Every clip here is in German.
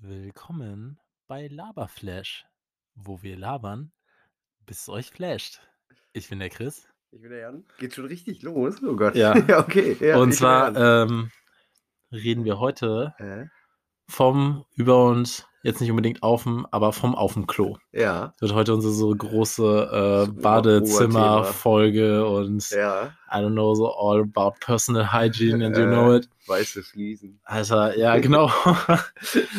Willkommen bei Laberflash, wo wir labern, bis es euch flasht. Ich bin der Chris. Ich bin der Jan. Geht schon richtig los. Oh Gott. Ja. okay. Ja, Und zwar ähm, reden wir heute Äh, vom über uns, jetzt nicht unbedingt auf dem, aber vom auf dem Klo. ja. Das wird heute unsere so große äh, Badezimmer-Folge und Ja. I don't know, so all about personal hygiene and you Äh. know it. Weiße Fliesen. Alter, ja, genau.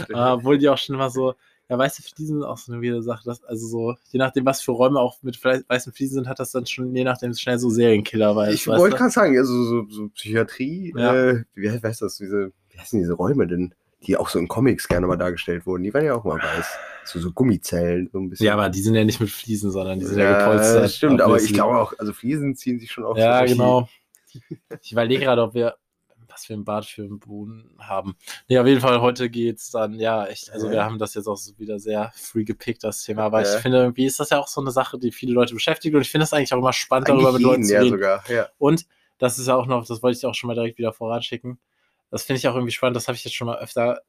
Äh, Obwohl die auch schon immer so, ja, weiße Fliesen sind auch so eine wilde Sache. Dass, also so, je nachdem, was für Räume auch mit weißen Fliesen sind, hat das dann schon, je nachdem, schnell so Serienkiller, weil ich wollte gerade sagen, also so, so Psychiatrie, Ja. äh, wie heißt heißt das, diese, wie heißen diese Räume denn? Die auch so in Comics gerne mal dargestellt wurden. Die waren ja auch mal weiß. So, so Gummizellen, so ein bisschen. Ja, aber die sind ja nicht mit Fliesen, sondern die sind ja, ja, gepolstert. stimmt, aber ich glaube auch, also Fliesen ziehen sich schon auch Ja, so genau. Ich überlege gerade, ob wir, was für ein Bad für einen Boden haben. Nee, auf jeden Fall, heute geht's dann, ja, echt, also Ja. wir haben das jetzt auch so wieder sehr free gepickt, das Thema, aber Ja. ich finde, irgendwie ist das ja auch so eine Sache, die viele Leute beschäftigt und ich finde es eigentlich auch immer spannend, Eigentlich darüber mit Leuten jeden, zu ja reden. sogar. Und das ist ja auch noch, das wollte ich auch schon mal direkt wieder voranschicken. Das finde ich auch irgendwie spannend, das habe ich jetzt schon mal öfter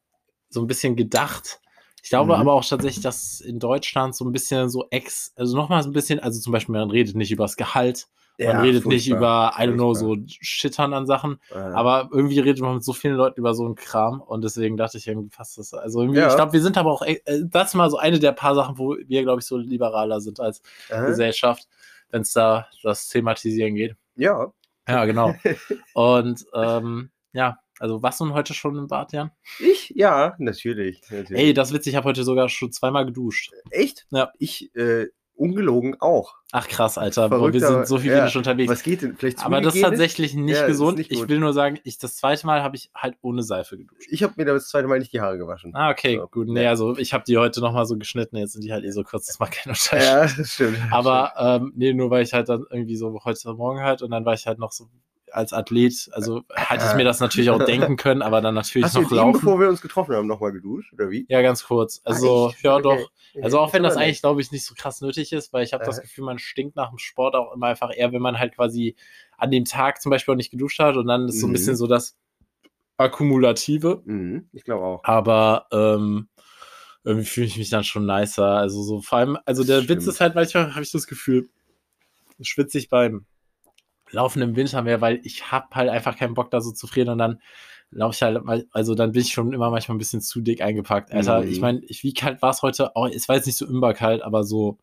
so ein bisschen gedacht. Ich glaube Mhm. aber auch tatsächlich, dass in Deutschland so ein bisschen so ex, also nochmal so ein bisschen, also zum Beispiel, man redet nicht über das Gehalt, man Ja, redet nicht über, I don't know, so Schittern an Sachen, Äh, aber irgendwie redet man mit so vielen Leuten über so einen Kram und deswegen dachte ich irgendwie fast das. Also Ja. ich glaube, wir sind aber auch, äh, das ist mal so eine der paar Sachen, wo wir, glaube ich, so liberaler sind als äh, Gesellschaft, wenn es da das Thematisieren geht. ja, Ja, genau. Und ähm, ja, also was nun heute schon im Bad, Jan? ich, ja, natürlich. natürlich. Ey, das ist witzig, ich habe heute sogar schon zweimal geduscht. Echt? Ja. Ich, äh, ungelogen auch. Ach krass, Alter. Boah, Verrückt, wir sind so viel ja. unterwegs. Was geht denn? Vielleicht aber das ist tatsächlich nicht Ja, gesund. nicht ich will nur sagen, ich das zweite Mal habe ich halt ohne Seife geduscht. Ich habe mir das zweite Mal nicht die Haare gewaschen. Ah, okay, So, gut. Nee, ja. also ich habe die heute nochmal so geschnitten, jetzt sind die halt eh so kurz, das macht keinen Unterschied. Ja, das stimmt. Aber ähm, nee, nur weil ich halt dann irgendwie so heute Morgen halt und dann war ich halt noch so als Athlet, also hätte ich mir das natürlich auch denken können, aber dann natürlich Hast du noch eben, laufen. bevor wir uns getroffen haben, nochmal geduscht, oder wie? Ja, ganz kurz. Also, echt? ja, Okay. doch. Also, auch wenn das eigentlich, glaube ich, nicht so krass nötig ist, weil ich habe das Äh. Gefühl, man stinkt nach dem Sport auch immer einfach eher, wenn man halt quasi an dem Tag zum Beispiel auch nicht geduscht hat und dann ist so ein Mhm. bisschen so das Akkumulative. Mhm, ich glaube auch. Aber ähm, irgendwie fühle ich mich dann schon nicer. Also, so vor allem, also der Witz Stimmt. ist halt, manchmal habe ich das Gefühl, schwitze ich beim Laufen im Winter mehr, weil ich habe halt einfach keinen Bock da so zu frieren und dann laufe ich halt, mal- also dann bin ich schon immer manchmal ein bisschen zu dick eingepackt. Alter, Mhm. ich meine, ich, wie kalt war es heute? Oh, es war jetzt nicht so überkalt, aber so,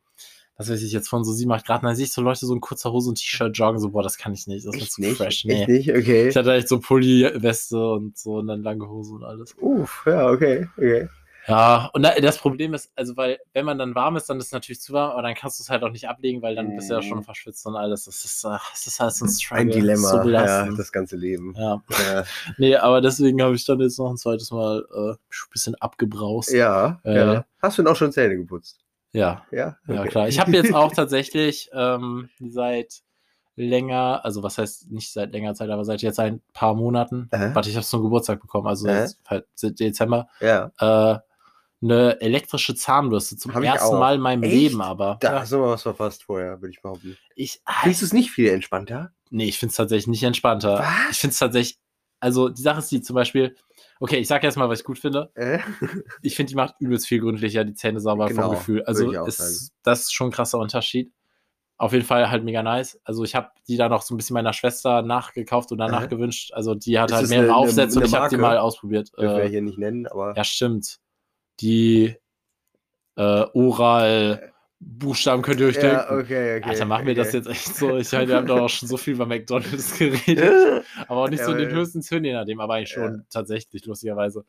was weiß ich, jetzt von so 7, 8 Grad, dann sehe ich so Leute so in kurzer Hose und T-Shirt joggen, so, boah, das kann ich nicht, das ist Echt zu nicht? fresh. Echt Nee. nicht? Okay. Ich hatte echt so Pulli-Weste und so und dann lange Hose und alles. Uff, ja, okay, okay. Ja, und da, das Problem ist, also, weil, wenn man dann warm ist, dann ist es natürlich zu warm, aber dann kannst du es halt auch nicht ablegen, weil dann bist du ja schon Mhm. verschwitzt und alles. Das ist, äh, das ist halt so ein Struggle. Ein Dilemma, So ja, das ganze Leben. Ja, Ja, nee, aber deswegen habe ich dann jetzt noch ein zweites Mal äh, ein bisschen abgebraust. ja, Äh. ja. Hast du denn auch schon Zähne geputzt? Ja, Ja, ja, Okay. klar. Ich habe jetzt auch tatsächlich ähm, seit länger, also was heißt nicht seit längerer Zeit, aber seit jetzt ein paar Monaten, Äh? warte, ich habe zum Geburtstag bekommen, also halt seit Dezember, Ja, äh, eine elektrische Zahnbürste zum Hab ersten. Mal in meinem Echt? Leben, aber da ja, hast du mal was verpasst vorher, würde ich behaupten. ich, Findest du es nicht viel entspannter? nee, ich finde es tatsächlich nicht entspannter. Was? Ich finde es tatsächlich, also die Sache ist die zum Beispiel, okay, ich sage erstmal, was ich gut finde. Äh? Ich finde, die macht übelst viel gründlicher die Zähne sauber Genau, vom Gefühl. Also ist, das ist schon ein krasser Unterschied. Auf jeden Fall halt mega nice. Also ich habe die dann auch so ein bisschen meiner Schwester nachgekauft und danach Äh? gewünscht. Also die hat Ist halt mehrere eine- eine- Aufsätze und eine ich habe die mal ausprobiert. Dürfen wir Äh, hier nicht nennen, aber. ja, stimmt. Die äh, Oral Buchstaben könnt ihr euch Ja, denken. okay, okay. Alter, machen wir das okay. jetzt echt so? Ich meine, wir haben doch auch schon so viel über McDonalds geredet. Aber auch nicht Ja, so in den höchsten Tönen, je nachdem, aber eigentlich schon Ja. tatsächlich, lustigerweise.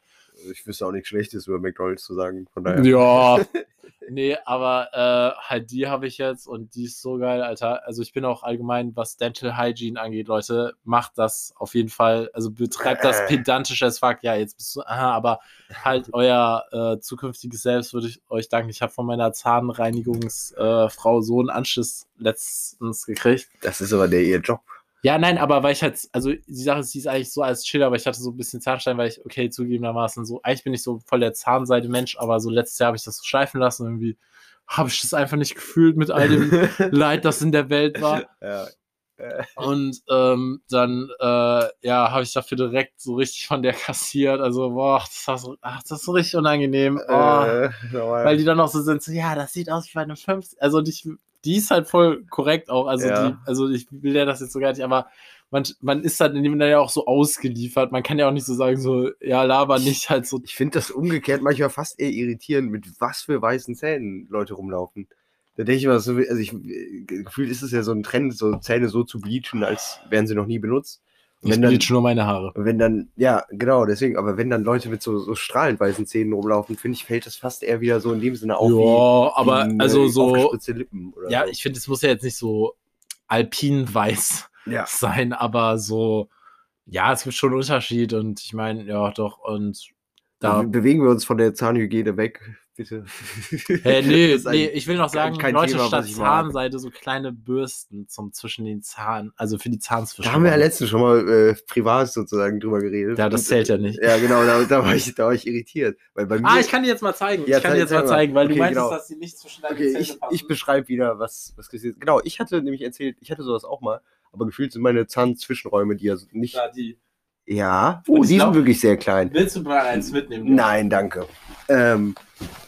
Ich wüsste auch nichts Schlechtes über McDonalds zu sagen, von daher. Ja. nee, aber äh, halt die habe ich jetzt und die ist so geil, Alter. Also ich bin auch allgemein, was Dental Hygiene angeht, Leute, macht das auf jeden Fall. Also betreibt das Äh. pedantisch as fuck. Ja, jetzt bist du, aha, aber halt euer äh, zukünftiges Selbst würde ich euch danken. Ich habe von meiner Zahnreinigungsfrau äh, so einen Anschiss letztens gekriegt. Das ist aber der ihr Job. Ja, nein, aber weil ich halt, also die Sache ist, die ist eigentlich so als Chill, aber ich hatte so ein bisschen Zahnstein, weil ich, okay, zugegebenermaßen so, eigentlich bin ich so voll der Zahnseide-Mensch, aber so letztes Jahr habe ich das so schleifen lassen, irgendwie habe ich das einfach nicht gefühlt mit all dem Leid, das in der Welt war. ja. Äh, Und ähm, dann äh, ja, habe ich dafür direkt so richtig von der kassiert. Also, boah, das, war so, ach, das ist so richtig unangenehm. Oh, äh, weil die dann noch so sind, so, ja, das sieht aus wie bei einem 50. Also, die, die ist halt voll korrekt auch. Also, Ja. die, also ich will ja das jetzt so gar nicht, aber man, man ist halt in dem ja auch so ausgeliefert. Man kann ja auch nicht so sagen, so, ja, laber nicht halt so. ich finde das umgekehrt manchmal fast eher irritierend, mit was für weißen Zähnen Leute rumlaufen. Da denke ich immer, so, also ich, gefühlt ist es ja so ein Trend, so Zähne so zu bleachen, als wären sie noch nie benutzt. Ich wenn dann, bleach nur meine Haare. Wenn dann, ja, genau, deswegen, aber wenn dann Leute mit so, so strahlend weißen Zähnen rumlaufen, finde ich, fällt das fast eher wieder so in dem Sinne auf Ja, aber wie, wie, also äh, so, Lippen oder ja, so. ich finde, es muss ja jetzt nicht so alpinweiß ja. sein, aber so, ja, es gibt schon einen Unterschied und ich meine, ja, doch, und da. Be- Bewegen wir uns von der Zahnhygiene weg, bitte. Hey, nee, nee, ich will noch sagen, Leute, Thema, statt. Zahnseide so kleine Bürsten zum zwischen den Zahn, also für die Da Zahnzwischen. haben wir ja letztens schon mal äh, privat sozusagen drüber geredet. Ja, das zählt ja nicht. Ja, genau, da, da, war ich, da war ich irritiert. Weil bei mir, Ah, ich kann dir jetzt mal zeigen. Ja, ich kann dir jetzt mal zeig mal. zeigen, weil du Okay, meintest, genau. dass sie nicht zwischen deine okay, Zähne ich, passen. ich beschreibe wieder, was, was. Genau, ich hatte nämlich erzählt, ich hatte sowas auch mal, aber gefühlt sind meine Zahnzwischenräume, die ja nicht. Ja, die. Ja, oh, die glaub- sind wirklich sehr klein. Willst du mal eins mitnehmen? Nein, danke. Ähm,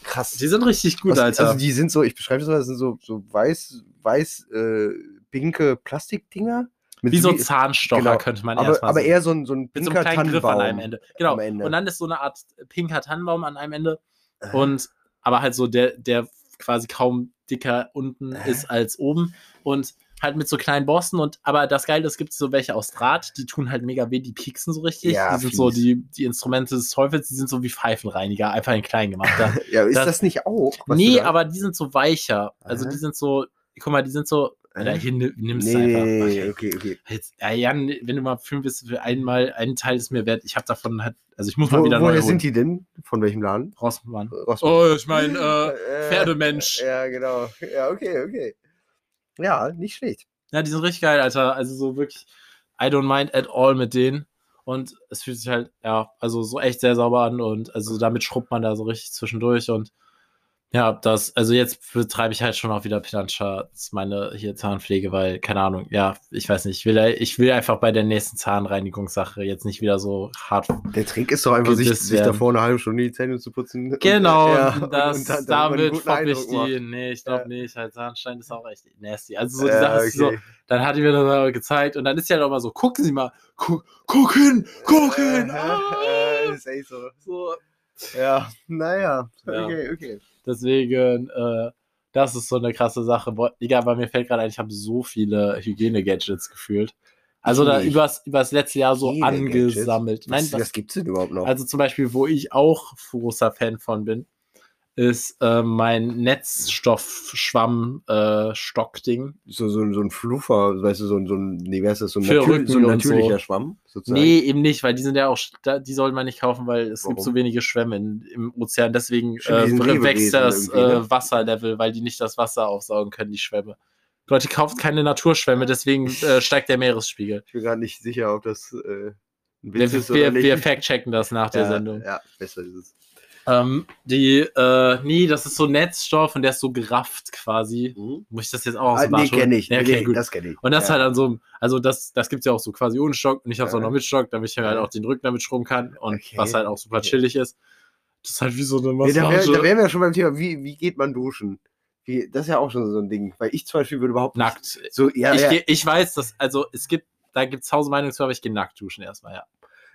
krass. Die sind richtig gut, Was- Alter. Also die sind so, ich beschreibe das mal, das sind so, so weiß, weiß, äh, pinke Plastikdinger. Mit Wie so Zahnstocher genau. könnte man aber, erstmal aber eher so ein, so ein mit so pinker einem kleinen Griff Tannenbaum. an einem Ende. Genau. Ende. Und dann ist so eine Art pinker Tannenbaum an einem Ende. Äh. Und aber halt so der, der quasi kaum dicker unten Äh. ist als oben. Und halt mit so kleinen Borsten. Und aber das Geile, es gibt so welche aus Draht, die tun halt mega weh, die pieksen so richtig. Ja, die sind so fies. die, die Instrumente des Teufels, die sind so wie Pfeifenreiniger, einfach in klein gemacht. Da. Ja, ist das, das- nicht auch? nee, aber die sind so weicher. Also Aha. die sind so, guck mal, die sind so. Oder hier ni- nimmst Nee, du einfach. Okay. okay, okay. Jetzt, ja, Jan, wenn du mal fünf bist für einmal, einen Teil ist mir wert. Ich habe davon halt, also ich muss mal Wo, wieder woher sind die denn? Von welchem Laden? Rossmann. Rossmann. Oh, ich meine, Äh, Pferdemensch. Ja, genau. Ja, okay, okay. Ja, nicht schlecht. Ja, die sind richtig geil, Alter. Also so wirklich, I don't mind at all mit denen. Und es fühlt sich halt, ja, also so echt sehr sauber an und also damit schrubbt man da so richtig zwischendurch und ja, das, also jetzt betreibe ich halt schon auch wieder ist meine hier Zahnpflege, weil, keine Ahnung, ja, ich weiß nicht, ich will, ich will einfach bei der nächsten Zahnreinigungssache jetzt nicht wieder so hart Der Trick ist doch einfach, sich, sich werden. davor eine halbe Stunde die Zähne zu putzen. Genau, ja, und und- das, und dann- damit man einen damit guten fopp ich die. macht. Nee, ich glaube Ja. nicht. Halt Zahnstein ist auch echt nasty. Also so die Ja, Sache ist so, okay. dann hat die mir das gezeigt und dann ist sie halt auch mal so, gucken Sie mal, guck, guck hin, guck hin. Äh, Ah! äh, ist echt so. So, Ja, naja. Ja. Okay, okay. deswegen, äh, das ist so eine krasse Sache. Boah, Digga, aber mir fällt gerade ein, ich habe so viele Hygiene-Gadgets gefühlt. Also da übers, übers letzte Jahr so angesammelt. Nein, Was, was, was gibt's denn überhaupt noch? Also zum Beispiel, wo ich auch großer Fan von bin, ist äh, mein Netzstoff-Schwamm-Stock-Ding. so, so, so ein Fluffer, weißt du, so ein, so ein, nee, wer ist das, so ein, natür so ein natürlicher so. Schwamm, sozusagen. nee, eben nicht, weil die sind ja auch, die soll man nicht kaufen, weil es gibt Warum? so wenige Schwämme in, im Ozean. Deswegen äh, wächst das irgendwie, äh, ne? Wasserlevel, weil die nicht das Wasser aufsaugen können, die Schwämme. Leute, kauft keine Naturschwämme, deswegen äh, steigt der Meeresspiegel. Ich bin gerade nicht sicher, ob das äh, ein Wir, Witz ist wir, oder nicht. wir fact-checken das nach der ja, Sendung. Ja, besser ist es. Ähm, die, äh, nee, das ist so Netzstoff und der ist so gerafft quasi. Mhm. Muss ich das jetzt auch aus Ah, dem nee, Bad holen? kenne ich. Ja, Nee, okay, nee, gut. das kenne ich. Und das ja. halt an so einem, also das, das gibt's ja auch so quasi ohne Stock und ich hab's auch Ja. noch mit Stock, damit ich halt auch den Rücken damit schrubben kann und Okay. was halt auch super chillig ist. Das ist halt wie so eine Nee, da, wär, Massage. da wären wir ja schon beim Thema, wie, wie geht man duschen? Wie, das ist ja auch schon so ein Ding. Weil ich zum Beispiel würde überhaupt nicht- nackt. So, ja, ich, ja, ich weiß, dass, also es gibt, da gibt's tausend Meinungen zu, aber ich gehe nackt duschen erstmal, ja.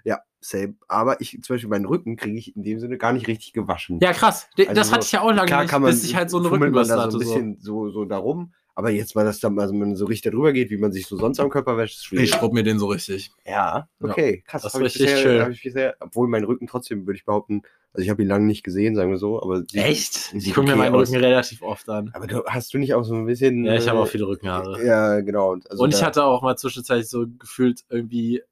Ja, same. Aber ich, zum Beispiel meinen Rücken kriege ich in dem Sinne gar nicht richtig gewaschen. Ja, krass. Also das so, hatte ich ja auch lange Klar nicht, kann man, bis ich halt so eine fummelt man Rückenbürste da hatte. so ein So. bisschen so, so darum. Aber jetzt mal, dass da, also man so richtig darüber geht, wie man sich so sonst am Körper wäscht, ist schwierig. Ich schrubb mir den so richtig. Ja, okay, krass. das ist ich richtig bisher, schön. ich bisher, obwohl mein Rücken trotzdem, würde ich behaupten, also ich habe ihn lange nicht gesehen, sagen wir so, aber sieht- Echt? Ich gucke mir okay meinen aus. Rücken relativ oft an. Aber du, hast du nicht auch so ein bisschen. Ja, ich habe äh, auch viele Rückenhaare. Ja, genau. Und, also und ich hatte auch mal zwischenzeitlich so gefühlt irgendwie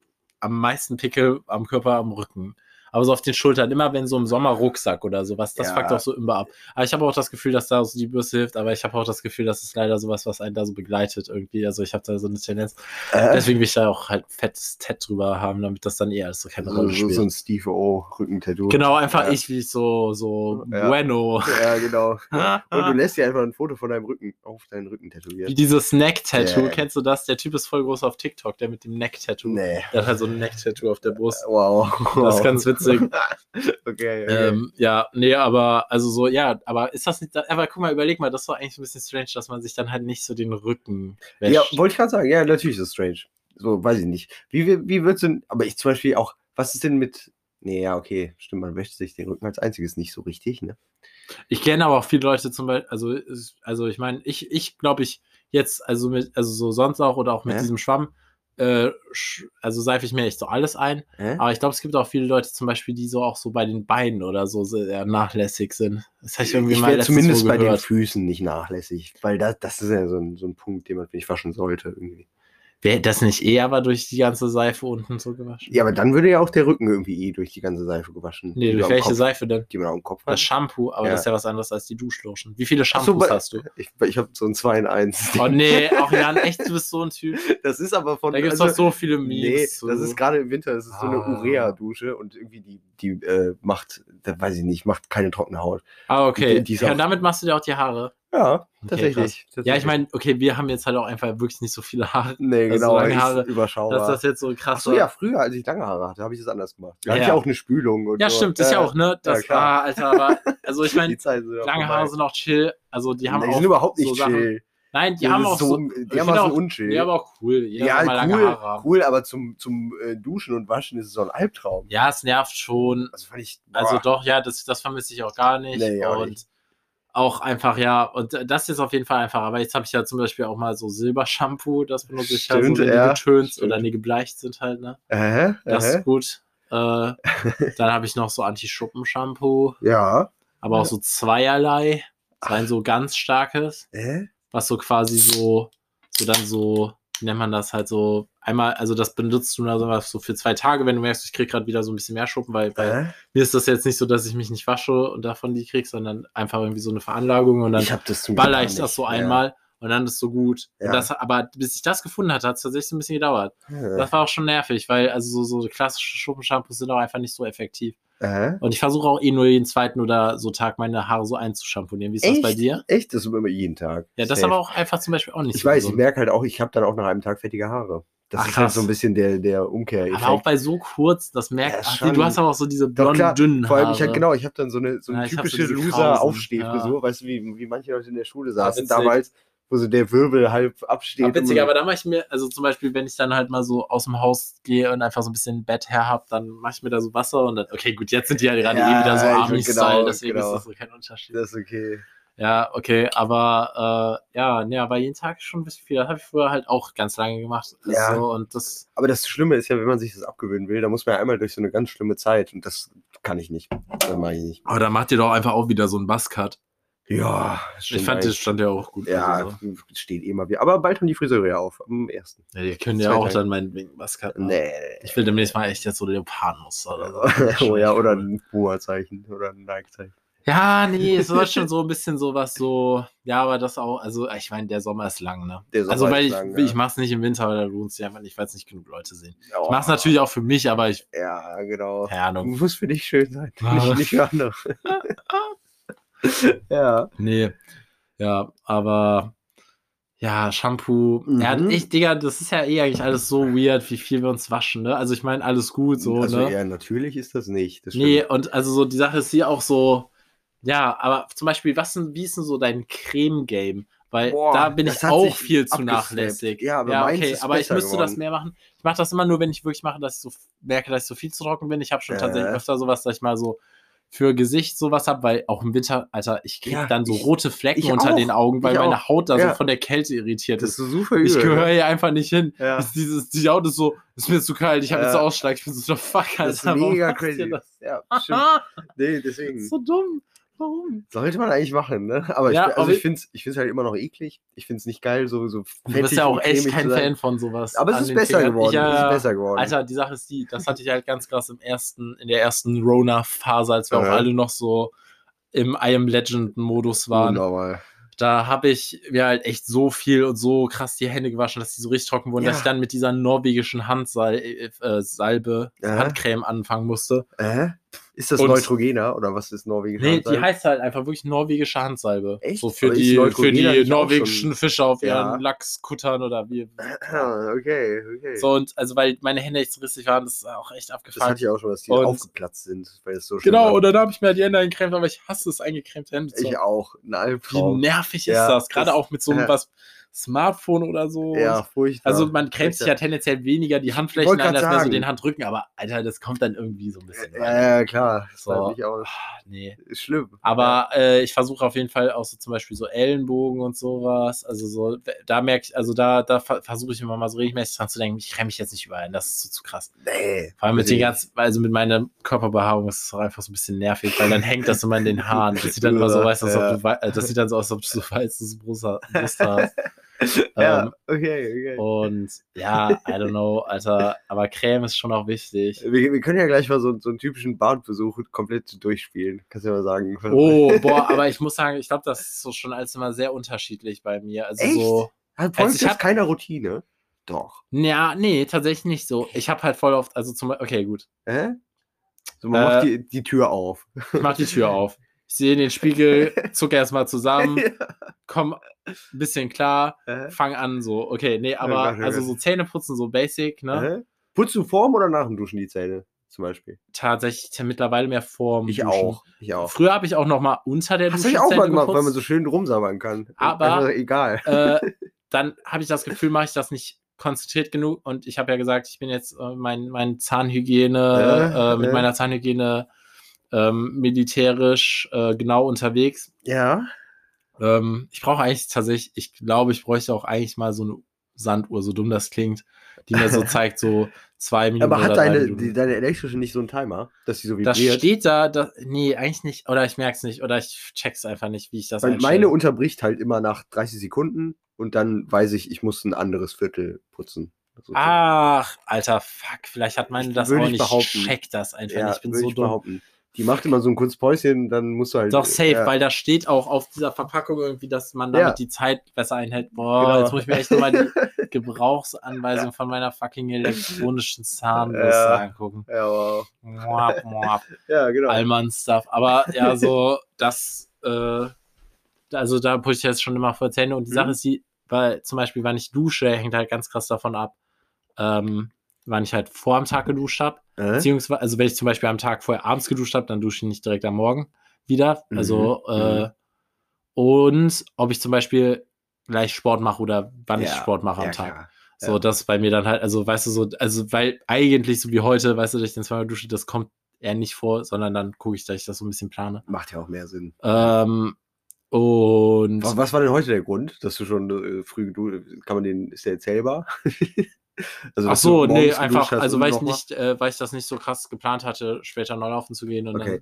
am meisten Pickel am Körper am Rücken. Aber so auf den Schultern, immer wenn so im Sommer Rucksack oder sowas, das Ja. fuckt auch so immer ab. Aber ich habe auch das Gefühl, dass da so die Bürste hilft, aber ich habe auch das Gefühl, dass es leider sowas, was einen da so begleitet irgendwie. Also ich habe da so eine Tendenz. Äh, Deswegen will ich da auch halt fettes Tat drüber haben, damit das dann eher alles so keine so, Rolle so, spielt. so ein Steve O Rückentattoo. genau, einfach Ja. ich wie so, so Ja. bueno. Ja, genau. Und du lässt dir einfach ein Foto von deinem Rücken auf deinen Rücken tätowieren. Wie dieses Neck-Tattoo, Yeah. kennst du das? Der Typ ist voll groß auf TikTok, der mit dem Neck-Tattoo. Nee. Der hat halt so ein Neck-Tattoo auf der Brust. Wow. Das ist ganz witzig. okay, okay. Ähm, ja, nee, aber also so, ja, aber ist das nicht, aber guck mal, überleg mal, das doch eigentlich ein bisschen strange, dass man sich dann halt nicht so den Rücken wäscht. ja, wollte ich gerade sagen. Ja, natürlich ist es strange. So, weiß ich nicht. Wie, wie, wird's denn, aber ich zum Beispiel auch, was ist denn mit, nee, ja, okay, stimmt, man wäscht sich den Rücken als einziges nicht so richtig, ne? Ich kenne aber auch viele Leute zum Beispiel, also, es- also ich meine, ich, ich glaube ich jetzt, also mit, also so sonst auch oder auch mit Ja. diesem Schwamm, äh, also seife ich mir echt so alles ein. Hä? Aber ich glaube, es gibt auch viele Leute zum Beispiel, die so auch so bei den Beinen oder so sehr nachlässig sind. Das habe ich irgendwie ich mal zumindest bei den. Füßen nicht nachlässig, weil das, das ist ja so ein, so ein Punkt, den man nicht waschen sollte irgendwie. Wäre das nicht eher aber durch die ganze Seife unten so gewaschen? Ja, aber dann würde ja auch der Rücken irgendwie eh durch die ganze Seife gewaschen. Nee, durch welche Kopf, Seife denn? Die man am Kopf Das hat. Shampoo, aber Ja. das ist ja was anderes als die Duschlotion. Wie viele so, Shampoos bei- hast du? Ich, ich habe so ein 2 in 1. Oh nee, auch Jan, echt, du bist so ein Typ. Das ist aber von. Da gibt es also- doch so viele Memes. Nee, das ist gerade im Winter, das ist so eine Ah. Urea-Dusche und irgendwie die, die äh, macht, da weiß ich nicht, macht keine trockene Haut. Ah, okay. die- die ja, auch- und damit machst du dir auch die Haare. Ja, Okay, krass. Ja, ich meine, okay, wir haben jetzt halt auch einfach wirklich nicht so viele Haare. Nee, also genau, ist Haare, überschaubar. Dass das jetzt so krass Achso, ja, früher, als ich lange Haare hatte, habe ich das anders gemacht. Da Ja, hatte ich ja. auch eine Spülung und Ja, so. stimmt, ist ja auch, ne? Das klar. war, Alter, aber, also ich meine, Die lange. Haare sind auch chill. Also die haben die auch. sind überhaupt so nicht Sachen- chill. Nein, die Das haben auch so. so, finde dermaßen auch- unchill. Ja, aber auch cool. Jeder ja, lange cool, haben. cool, aber zum, zum äh, Duschen und Waschen ist es so ein Albtraum. Ja, es nervt schon. Also fand ich, Also doch, ja, das, das vermisse ich auch gar nicht. Nee, auch und nicht. Auch einfach, ja, und das ist auf jeden Fall einfach. Aber jetzt habe ich ja zum Beispiel auch mal so Silbershampoo, das benutze ich ja so, wenn ja, die getönt stimmt. oder die gebleicht sind halt, ne? Äh, Das äh, ist gut. Äh, dann habe ich noch so Anti-Schuppen-Shampoo, ja. aber auch so zweierlei. Ein so ganz starkes, Äh? was so quasi so, so dann so, wie nennt man das halt so, einmal, also das benutzt du nur so so für zwei Tage, wenn du merkst, ich krieg gerade wieder so ein bisschen mehr Schuppen, weil, weil Äh? mir ist das jetzt nicht so, dass ich mich nicht wasche und davon die krieg, sondern einfach irgendwie so eine Veranlagung und dann Ich Glück baller ich das so Ja. einmal und dann ist so gut. Ja. Das, aber bis ich das gefunden hatte, hat es tatsächlich so ein bisschen gedauert. Ja. Das war auch schon nervig, weil also so, so klassische Schuppenshampoos sind auch einfach nicht so effektiv. Äh? Und ich versuche auch eh nur jeden zweiten oder so Tag meine Haare so einzuschamponieren. Wie ist das bei Echt? dir? Echt? Das ist immer jeden Tag. Ja, das Safe. aber auch einfach zum Beispiel auch nicht Ich so weiß, ich gesund. merke halt auch, ich habe dann auch nach einem Tag fettige Haare. Das Ach, ist halt so ein bisschen der, der Umkehreffekt. Aber auch bei so kurz, das merkt, Ja, du hast aber auch so diese Doch, blonden, klar. dünnen Vor allem, ich hab, genau, ich habe dann so eine, so eine Ja, so typische diese Loser-Aufstehfrisur, Ja. weißt du, wie, wie manche Leute in der Schule saßen damals, wo so der Wirbel halb absteht. Aber witzig, aber da mache ich mir, also zum Beispiel, wenn ich dann halt mal so aus dem Haus gehe und einfach so ein bisschen Bett her hab, dann mache ich mir da so Wasser und dann, okay, gut, jetzt sind die ja gerade Ja, eh wieder so Army-Style, genau, deswegen genau. ist das so kein Unterschied. Das ist okay. Ja, okay, aber äh, ja, nee, aber jeden Tag schon ein bisschen viel. Das habe ich früher halt auch ganz lange gemacht. Ja. So, und das, Aber das Schlimme ist ja, wenn man sich das abgewöhnen will, da muss man ja einmal durch so eine ganz schlimme Zeit und das kann ich nicht. Das mache ich nicht. aber da macht ihr doch einfach auch wieder so einen Buzzcut. Ja, Ich fand, das stand ja auch gut. Ja, Also, steht eh mal wieder. Aber bald haben die Friseure ja auf, am ersten. ja, die können ja auch Tage. dann meinetwegen Buzzcut machen. Nee. Ich will demnächst mal echt jetzt so Leopardenmuster oder so. oh ja, oder ein Puma-Zeichen oder ein Nike-Zeichen. Ja, nee, es wird schon so ein bisschen sowas so. Ja, aber das auch, also ich meine, der Sommer ist lang, ne? Der Sommer also weil ist ich, lang, ich ja. mach's nicht im Winter, weil da lohnt sich einfach nicht, weil es nicht genug Leute sehen. Oh. Ich mach's natürlich auch für mich, aber ich, Ja, genau. keine Ahnung. Muss für dich schön sein. Ah. Nicht, nicht für andere. ja. Nee. Ja, aber ja, Shampoo. Ja, Mhm. ich, Digga, das ist ja eh eigentlich alles so weird, wie viel wir uns waschen, ne? Also ich meine, alles gut, so, also, ne? ja, natürlich ist das nicht. Das nee, und also so, die Sache ist hier auch so, ja, aber zum Beispiel, was denn, wie ist denn so dein Creme-Game? Weil Boah, da bin das ich auch viel zu nachlässig. Ja, aber meins okay, ist aber ich müsste das geworden. mehr machen. Ich mache das immer nur, wenn ich wirklich mache, dass ich so merke, dass ich so viel zu trocken bin. Ich habe schon Äh. tatsächlich öfter sowas, dass ich mal so für Gesicht sowas habe, weil auch im Winter, Alter, ich kriege Ja, dann so ich- rote Flecken ich unter auch. den Augen, weil Ich meine auch. Haut da Ja. so von der Kälte irritiert Das ist. ist so super Ich übel. gehöre hier einfach nicht hin. Ja. Ist dieses, die Haut ist so, ist mir zu kalt, ich habe Ja. jetzt Ausschlag, ich bin so, fuck, Alter, Das ist mega crazy. das? Ja, stimmt. Nee, deswegen. so dumm. Warum? Sollte man eigentlich machen, ne? Aber Ja, ich, also ich finde es ich find's halt immer noch eklig. Ich finde es nicht geil, so, so Du bist ja auch echt kein Fan von sowas. Aber es ist besser Fingern. geworden. Ich, ja, es ist ja. besser geworden. Alter, die Sache ist die, das hatte ich halt ganz krass im ersten, in der ersten Rona-Phase, als wir Aha. auch alle noch so im I Am Legend-Modus waren. Unnormal. Da habe ich mir halt echt so viel und so krass die Hände gewaschen, dass die so richtig trocken wurden, Ja. dass ich dann mit dieser norwegischen Handsalbe, äh, Salbe, Ja. Handcreme anfangen musste. Äh? Ist das Und- Neutrogener oder was ist norwegisch? Nee, die heißt halt einfach wirklich norwegische Handsalbe. Echt? So für die, für die norwegischen Fische auf Ja. ihren Lachskuttern oder wie. Okay, okay. So, und also weil meine Hände echt so rissig waren, das ist auch echt das abgefahren. hatte ich auch schon, dass die Und- aufgeplatzt sind, weil es so schön Genau, war. und dann habe ich mir halt die Hände eingecremt, aber ich hasse es, eingecremte Hände zu Ich auch. Ein Wie Albtraum. nervig Ja, ist das? Gerade das- auch mit so einem was Smartphone oder so. Ja, furchtbar. Also man cremt sich ja tendenziell weniger die Handflächen an, als mehr so den Handrücken, aber Alter, das kommt dann irgendwie so ein bisschen. Ja, ja, klar. Das So. nicht aus. Ah, nee. Ist schlimm. Aber äh, ich versuche auf jeden Fall auch so zum Beispiel so Ellenbogen und sowas. Also so, da merke ich, also da, da ver- versuche ich immer mal so regelmäßig dran zu denken, ich renne mich jetzt nicht überall, das ist so zu krass. Nee. Vor allem mit den Nee. ganzen, also mit meiner Körperbehaarung ist es auch einfach so ein bisschen nervig, weil dann hängt das immer in den Haaren. Das sieht dann immer so weiß, als ob Ja. du, das sieht dann so aus, als ob du so weißes Brust hast. Ja, Ähm, okay, okay. Und ja, I don't know, Alter, aber Creme ist schon auch wichtig. Wir, wir können ja gleich mal so, so einen typischen Bartbesuch komplett durchspielen. Kannst du ja mal sagen. Oh, boah, aber ich muss sagen, ich glaube, das ist so schon alles immer sehr unterschiedlich bei mir. Also Echt? so. Hat Also ich das hab- keiner Routine? Doch. Ja, nee, tatsächlich nicht so. Ich habe halt voll oft, also zum okay, gut. Hä? So, man Äh, macht die, die Tür auf. Ich mach die Tür auf. Ich sehe den Spiegel, zucke erstmal zusammen, komm ein bisschen klar, Hä? fang an, so, okay, nee, aber also so Zähne putzen, so basic, ne? Hä? Putzt du vorm oder nach dem Duschen die Zähne? Zum Beispiel. Tatsächlich mittlerweile mehr vorm Ich Duschen. auch. Ich auch. Früher habe ich auch noch mal unter der Das Dusche habe ich auch mal gemacht, weil man so schön rumsabbern kann. Aber- egal. äh, dann habe ich das Gefühl, mache ich das nicht konzentriert genug und ich habe ja gesagt, ich bin jetzt äh, mein, mein Zahnhygiene, Ja, äh, mit ja. meiner Zahnhygiene ähm, militärisch äh, genau unterwegs. Ja. Ähm, ich brauche eigentlich tatsächlich, ich glaube, ich bräuchte auch eigentlich mal so eine Sanduhr, so dumm das klingt, die mir so zeigt, so zwei Minuten. Aber hat deine, die, deine elektrische nicht so einen Timer, dass sie so das vibriert? steht da, das, nee, eigentlich nicht, oder ich merke es nicht, oder ich check's einfach nicht, wie ich das Weil einstelle. meine unterbricht halt immer nach 30 Sekunden und dann weiß ich, ich muss ein anderes Viertel putzen. sozusagen. Ach, alter, fuck, vielleicht hat meine Ich- das auch ich nicht. behaupten. Check das einfach ja, nicht. Ich bin so ich dumm. behaupten. Die macht immer so ein kurzes Päuschen, dann musst du halt. Doch safe, ja. weil da steht auch auf dieser Verpackung irgendwie, dass man damit Ja. die Zeit besser einhält. Boah, Genau. jetzt muss ich mir echt nochmal die Gebrauchsanweisung von meiner fucking elektronischen Zahnbürste Ja. angucken. Ja, wow. Moab, moab, ja genau. Allmann-Stuff. Aber ja, so, das, äh, also da pushe ich jetzt schon immer vor Zähne. Und die Mhm. Sache ist die, weil zum Beispiel, wann ich dusche, hängt halt ganz krass davon ab, ähm, wann ich halt vor am Tag geduscht habe. Äh? Beziehungsweise, also wenn ich zum Beispiel am Tag vorher abends geduscht habe, dann dusche ich nicht direkt am Morgen wieder. Also, Mhm, äh, und ob ich zum Beispiel gleich Sport mache oder wann ich Ja, Sport mache am ja, Tag. klar. So, Ja. das bei mir dann halt, also weißt du, so, also weil eigentlich so wie heute, weißt du, dass ich dann zweimal dusche, das kommt eher nicht vor, sondern dann gucke ich, dass ich das so ein bisschen plane. Macht ja auch mehr Sinn. Ähm, und Was, was war denn heute der Grund, dass du schon äh, früh geduscht Kann man den, ist der erzählbar? also, ach du so, nee, einfach, also weil ich nicht, äh, weil ich das nicht so krass geplant hatte, später neu laufen zu gehen und Okay.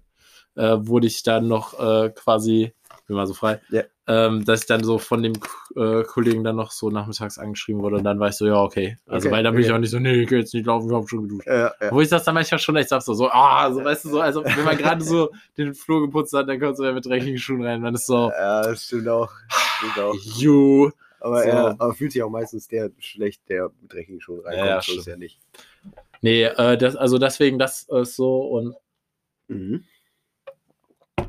dann äh, wurde ich dann noch äh, quasi, bin mal so frei, Ja. ähm, dass ich dann so von dem äh, Kollegen dann noch so nachmittags angeschrieben wurde und dann war ich so, ja, okay. Also Okay, weil dann bin ich okay. auch nicht so, nee, ich geh jetzt nicht laufen, ich hab schon geduscht. Ja, ja. Wo ich das dann manchmal schon echt sag, so, so, ah, so, weißt du, so, also wenn man gerade so den Flur geputzt hat, dann kommt so mit dreckigen Schuhen rein, dann ist so, ja, das stimmt auch. Stimmt auch. you. Aber, So. ja, aber fühlt sich auch meistens der schlecht, der mit dreckigen Schuhen reinkommt. Ja, so ist ja nicht. Nee, äh, das, also deswegen, das ist so und Mhm.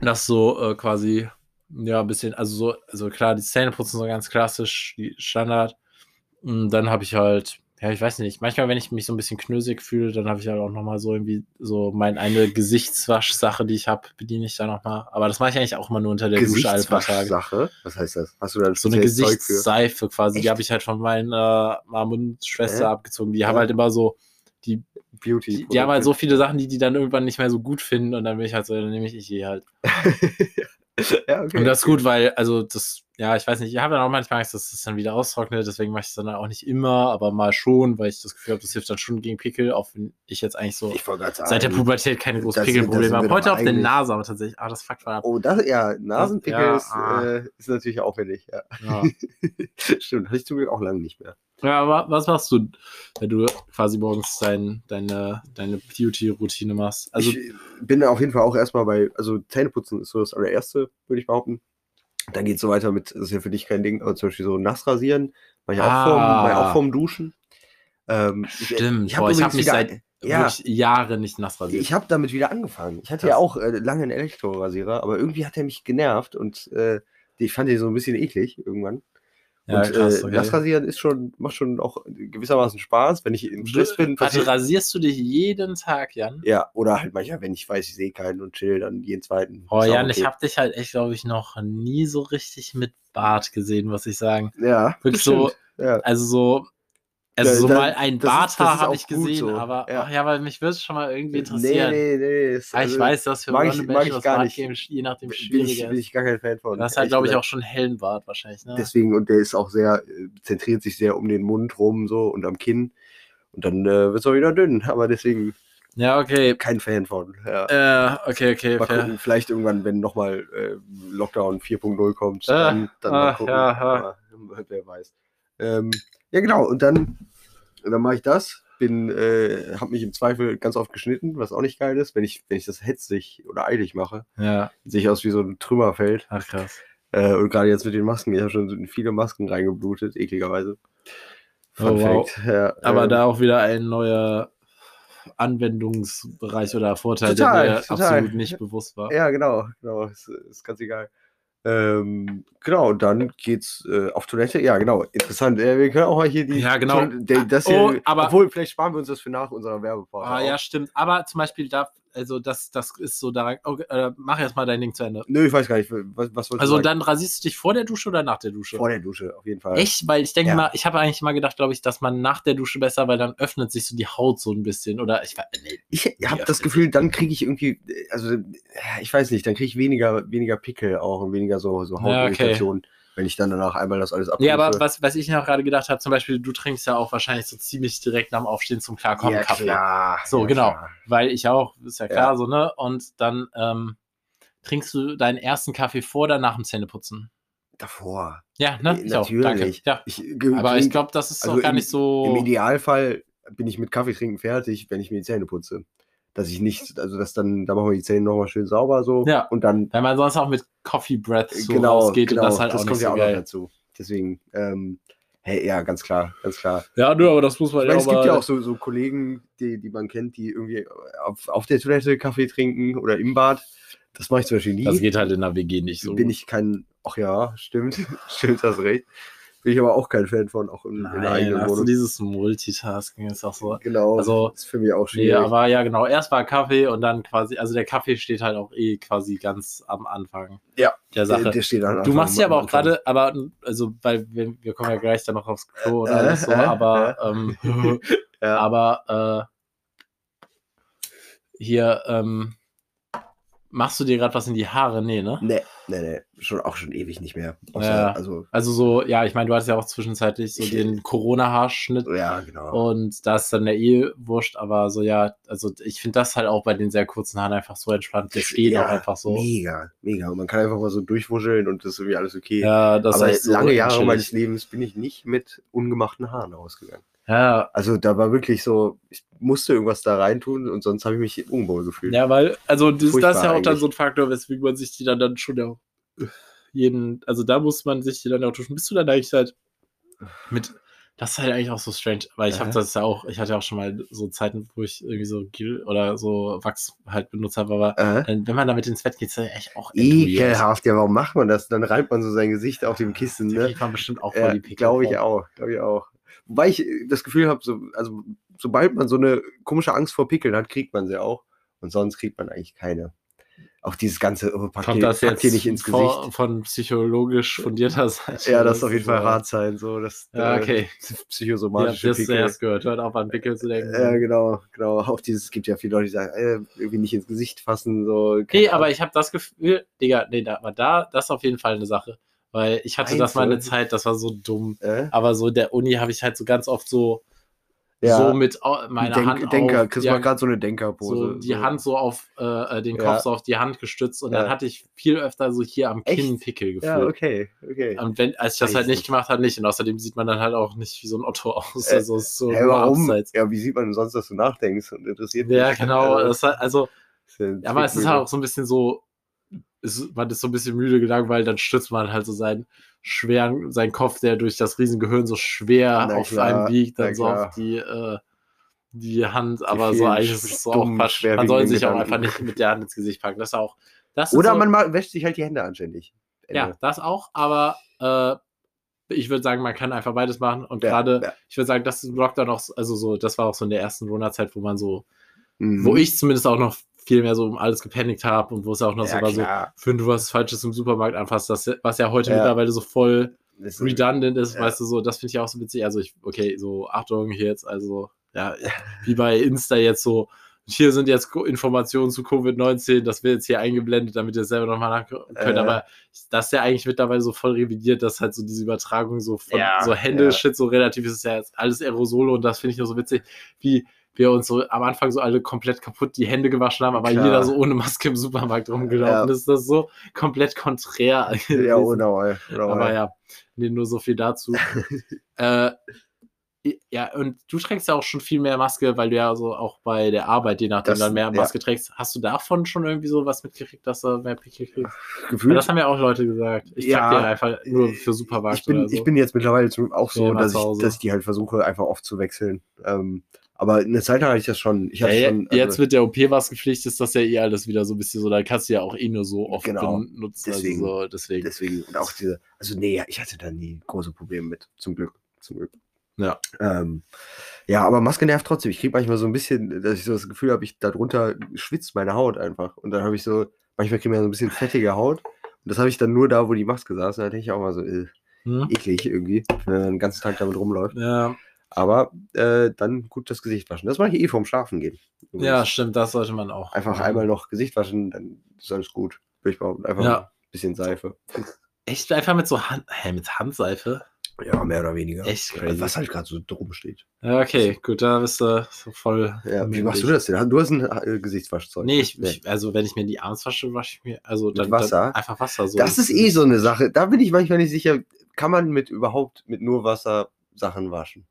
das so äh, quasi, ja, ein bisschen, also so, also klar, die Zähneputzen so ganz klassisch, die Standard. Und dann habe ich halt, ja, ich weiß nicht, manchmal, wenn ich mich so ein bisschen knösig fühle, dann habe ich halt auch nochmal so irgendwie so meine eine Gesichtswaschsache, die ich habe, bediene ich da nochmal. Aber das mache ich eigentlich auch immer nur unter der Dusche alle paar Tage. Gesichtswaschsache? Was heißt das? Hast du da ein So eine? Gesichtsseife quasi, die Echt? habe ich halt von meiner Mama und Schwester Hä? abgezogen. Die Ja. haben halt immer so, die, Beauty. die, die haben halt so viele Sachen, die die dann irgendwann nicht mehr so gut finden und dann bin ich halt so, dann nehme ich die halt. ja, okay. Und das ist gut, weil, also das ja, ich weiß nicht, ich habe dann auch manchmal Angst, dass es dann wieder austrocknet, deswegen mache ich es dann auch nicht immer, aber mal schon, weil ich das Gefühl habe, das hilft dann schon gegen Pickel, auch wenn ich jetzt eigentlich so sagen. seit der Pubertät keine großen das das Pickelprobleme habe. Heute auf der Nase, aber tatsächlich, ah, das fuckt voll ab. Oh, das, ja, Nasenpickel Ja, ist, ah. äh, ist natürlich auffällig. Ja. Ja. Stimmt, hatte ich zum Glück auch lange nicht mehr. ja, aber was machst du, wenn du quasi morgens dein, deine, deine Beauty-Routine machst? Also, ich bin auf jeden Fall auch erstmal bei, also Zähneputzen ist so das allererste, würde ich behaupten. Dann geht es so weiter mit, das ist ja für dich kein Ding, aber zum Beispiel so nass rasieren, mach ich auch, Ah. vorm, mach ich auch vorm Duschen. Ähm, ich- stimmt, ich habe übrigens mich wieder- seit ja. wirklich Jahre nicht nass rasiert. Ich habe damit wieder angefangen. Ich hatte Krass. ja auch äh, lange einen Elektrorasierer, aber irgendwie hat er mich genervt und äh, ich fand den so ein bisschen eklig irgendwann. Ja, und krass, äh, okay. Nassrasieren ist schon, macht schon auch gewissermaßen Spaß, wenn ich im Stress bin. Warte, passiert- rasierst du dich jeden Tag, Jan? ja, oder halt manchmal, wenn ich weiß, ich sehe keinen und chill, dann jeden zweiten. Oh, Jan, okay. ich habe dich halt echt, glaube ich, noch nie so richtig mit Bart gesehen, muss ich sagen. Ja, Wirklich so. Ja. also so, also Ja, so da- mal ein das ist- das ist Barthaar habe ich gesehen, so, aber ja. ach ja, weil mich würde es schon mal irgendwie interessieren. Nee, nee, nee. ist- Ah, ich also, weiß, dass für mag ich- mag Menschen ich das gar nicht. je nachdem bin ich, schwieriger bin ist. ich gar kein Fan von. Du hast halt, glaube ich, auch schon hellen Bart wahrscheinlich, ne? Deswegen, und der ist auch sehr, äh, zentriert sich sehr um den Mund rum so und am Kinn. Und dann äh, wird es auch wieder dünn, aber deswegen Ja, okay. kein Fan von. Ja. Äh, okay, okay, mal fair. gucken, vielleicht irgendwann, wenn nochmal äh, Lockdown 4.0 kommt, Äh, dann, dann mal ah, gucken. ja, ja. Aber, wer weiß. Ähm, ja, genau, und dann, dann mache ich das. Bin, äh, habe mich im Zweifel ganz oft geschnitten, was auch nicht geil ist. Wenn ich, wenn ich das hetzig oder eilig mache, Ja, sehe ich aus wie so ein Trümmerfeld. ach krass. Äh, und gerade jetzt mit den Masken, ich habe schon viele Masken reingeblutet, ekligerweise. Oh, wow. Ja, Aber ähm, da auch wieder ein neuer Anwendungsbereich oder Vorteil, Total, der mir total. absolut nicht bewusst war. Ja, genau, genau, ist, ist ganz egal. Ähm, genau, und dann geht's äh, auf Toilette. Ja, genau, interessant. Äh, wir können auch mal hier die. Ja, genau. Toil- der- das hier, Oh, aber- obwohl, vielleicht sparen wir uns das für nach unserer Werbepause. Ah, auf. ja, stimmt. Aber zum Beispiel, da, also das, das ist so da. Okay, äh, mach erst mal dein Ding zu Ende. Nö, ich weiß gar nicht, was, was wolltest Also du sagen? dann rasierst du dich vor der Dusche oder nach der Dusche? Vor der Dusche, auf jeden Fall. Echt? Weil ich denke Ja. mal, ich habe eigentlich mal gedacht, glaube ich, dass man nach der Dusche besser, weil dann öffnet sich so die Haut so ein bisschen. Oder ich weiß, nee. Ich habe das Gefühl, dann kriege ich irgendwie, also äh, ich weiß nicht, dann kriege ich weniger, weniger Pickel auch und weniger so, so Ja, okay. Wenn ich dann danach einmal das alles Nee, aber abdusche. was, was ich noch gerade gedacht habe, zum Beispiel, du trinkst ja auch wahrscheinlich so ziemlich direkt nach dem Aufstehen zum Klarkommen ja, Kaffee. klar. So, ja, genau. klar. Weil ich auch, ist ja klar Ja. so, ne? Und dann ähm, trinkst du deinen ersten Kaffee vor oder nach dem Zähneputzen. Davor. Ja, ne? Ich auch. Danke. natürlich. Ja. Ich, Aber ich glaube, das ist also auch gar im- nicht so. Im Idealfall bin ich mit Kaffee trinken fertig, wenn ich mir die Zähne putze. Dass ich nicht, also dass dann, da machen wir die Zähne nochmal schön sauber so. Ja. Und dann, Weil man sonst auch mit Coffee Breath so genau, rausgeht genau, und das halt auch kommt nicht ja so auch noch geil. dazu. Deswegen, ähm, hey, ja, ganz klar, ganz klar. Ja, nö, aber das muss man Ich meine, es ja gibt ja auch so, so Kollegen, die, die man kennt, die irgendwie auf, auf der Toilette Kaffee trinken oder im Bad. Das mache ich zum Beispiel nie. Das geht halt in der WG nicht so. bin ich kein, ach ja, stimmt, stimmt, hast recht. Bin ich aber auch kein Fan von, auch in, in der Nein, eigenen du Wohnung. dieses Multitasking ist auch so. Genau, Also, ist für mich auch Nee, schwierig. aber ja, genau. Erst war Kaffee und dann quasi, also der Kaffee steht halt auch eh quasi ganz am Anfang Ja, der Sache. Der, der steht dann Du einfach machst ja am aber auch Anfang. gerade, aber also, weil wir, wir kommen ja gleich dann noch aufs Klo und Äh, alles so, äh, aber ähm, Ja. aber äh, hier ähm, machst du dir gerade was in die Haare? Nee, ne? Nee, nee, nee, schon, auch schon ewig nicht mehr. Außer, Ja. Also, Also so, ja, ich meine, du hattest ja auch zwischenzeitlich so den Corona-Haarschnitt ja, genau. und da ist dann der eh wurscht, aber so, ja, also ich finde das halt auch bei den sehr kurzen Haaren einfach so entspannt. Das geht Ja, auch einfach so. Mega, mega. Und man kann einfach mal so durchwuscheln und das ist irgendwie alles okay. Ja, das aber echt so lange Jahre meines Lebens bin ich nicht mit ungemachten Haaren ausgegangen. Ja, Also da war wirklich so, ich musste irgendwas da reintun und sonst habe ich mich unwohl gefühlt. ja, weil, also das, das ist Furchtbar ja auch dann eigentlich. so ein Faktor, weswegen man sich die dann, dann schon ja jeden, also da muss man sich die dann auch duschen. Bist du dann eigentlich halt mit, das ist halt eigentlich auch so strange, weil ich habe das ja auch, ich hatte ja auch schon mal so Zeiten, wo ich irgendwie so Gel oder so Wachs halt benutzt habe, aber dann, wenn man damit ins Bett geht, ist das echt auch. Ekelhaft, ja, warum macht man das? Dann reibt man so sein Gesicht auf dem Kissen, ne? kriegt man bestimmt auch voll die Pickel. glaube ich auch, glaube ich auch. Wobei ich das Gefühl habe, so, also sobald man so eine komische Angst vor Pickeln hat, kriegt man sie auch. Und sonst kriegt man eigentlich keine. Auch dieses ganze, oh, pack, Kommt dir, das jetzt dir nicht ins vor- Gesicht. von psychologisch fundierter Seite? Ja, das ist auf jeden Fall hart sein, so das Ja, äh, okay. Ja, psychosomatische das Pickel. erst gehört. Hört auf an Pickel zu denken. Ja, genau, genau. Auch dieses, es gibt ja viele Leute, die sagen, äh, irgendwie nicht ins Gesicht fassen, so. Nee, aber ich habe das Gefühl, Digga, nee, da, aber da, das ist auf jeden Fall eine Sache. Weil ich hatte das mal eine? Zeit, das war so dumm. Äh? Aber so in der Uni habe ich halt so ganz oft so, Ja. so mit au- meiner Denk, Hand Denker, auf, Chris ja, macht gerade so eine Denkerpose. so die Hand so auf äh, äh, den Kopf Ja. so auf die Hand gestützt und Ja. dann hatte ich viel öfter so hier am Echt? Kinn Pickel gefühlt. Ja, okay, okay. Und wenn, als ich das halt Weiß nicht nicht. gemacht habe, nicht. Und außerdem sieht man dann halt auch nicht wie so ein Otto aus. Äh, also ist so nur warum? abseits. Ja, wie sieht man denn sonst, dass du nachdenkst und interessiert Ja, dich? genau. Das, hat- also, ist ja ja, aber es ist halt auch so ein bisschen so, es, man ist so ein bisschen müde gelangweilt, dann stützt man halt so seinen schweren, seinen Kopf, der durch das Riesengehirn so schwer Na auf klar, einen wiegt, dann so klar. auf die, äh, die Hand, aber so eigentlich ist es so auch dummen, Quatsch. Man soll sich auch Gedanken. einfach nicht mit der Hand ins Gesicht packen. Das ist auch. Das ist Oder so, man ma- wäscht sich halt die Hände anständig. Ja, das auch, aber äh, ich würde sagen, man kann einfach beides machen. Und Ja, gerade, ja. ich würde sagen, das ist im Lockdown auch, also so, das war auch so in der ersten Corona-Zeit, wo man so, Mhm. wo ich zumindest auch noch viel mehr so um alles gepanikt habe und wo es auch noch ja, so war, so, wenn du was Falsches im Supermarkt anfasst, das, was ja heute Ja. mittlerweile so voll ist- redundant ist, ja. weißt du, so, das finde ich auch so witzig. Also ich, okay, so, Achtung, hier jetzt, also, ja, wie bei Insta jetzt so, hier sind jetzt Informationen zu Covid-19, das wird jetzt hier eingeblendet, damit ihr selber nochmal nachgucken könnt. Äh. Aber das ist ja eigentlich mittlerweile so voll revidiert, dass halt so diese Übertragung so von Ja, so Hände, ja. Shit, so relativ ist es ja jetzt alles Aerosole und das finde ich nur so witzig, wie wir uns so am Anfang so alle komplett kaputt die Hände gewaschen haben, aber Klar. jeder so ohne Maske im Supermarkt rumgelaufen Ja. ist. Das ist so komplett konträr. Ja, genau. Aber ja, nee, nur so viel dazu. äh, ja, und du trägst ja auch schon viel mehr Maske, weil du ja so auch bei der Arbeit, je nachdem, Das- dann mehr ja. Maske trägst. Hast du davon schon irgendwie so was mitgekriegt, dass du mehr Pickel kriegst? Gefühlt, das haben ja auch Leute gesagt. Ich Ja, trage die einfach nur für Supermarkt ich, bin, oder so. ich bin jetzt mittlerweile auch so, dass ich, dass ich die halt versuche, einfach oft zu wechseln. Ähm, aber eine Zeit lang hatte ich das schon. Ich ja, schon also, jetzt mit der OP-Maskenpflicht ist das ja eh alles wieder so ein bisschen so, da kannst du ja auch eh nur so oft Genau, benutzen. deswegen. Also so, deswegen. deswegen und auch diese, also nee, ich hatte da nie große Probleme mit, zum Glück, zum Glück. Ja. Ähm, ja, aber Maske nervt trotzdem. Ich kriege manchmal so ein bisschen, dass ich so das Gefühl habe, ich darunter schwitzt meine Haut einfach. Und dann habe ich so, manchmal kriege ich so ein bisschen fettige Haut. Und das habe ich dann nur da, wo die Maske saß. Und da denke ich auch mal so, äh, Hm? eklig irgendwie, wenn man den ganzen Tag damit rumläuft. Ja, Aber äh, dann gut das Gesicht waschen. Das mache ich eh vorm Schlafen gehen. übrigens. ja, stimmt, das sollte man auch. Einfach machen. einmal noch Gesicht waschen, dann ist alles gut. Würde ich behaupten. Einfach Ja. ein bisschen Seife. Echt einfach mit so Hand, hä, mit Handseife? Ja, mehr oder weniger. Echt crazy. Was halt gerade so drum steht. Ja, okay, gut, da bist du so voll. Ja, wie machst du das denn? Du hast ein äh, Gesichtswaschzeug. Nee, ich, ich, also wenn ich mir die Arms wasche, wasche ich mir, also dann, Wasser? Dann einfach Wasser. So das ist eh so eine Sache. Da bin ich manchmal nicht sicher, kann man mit überhaupt mit nur Wasser Sachen waschen?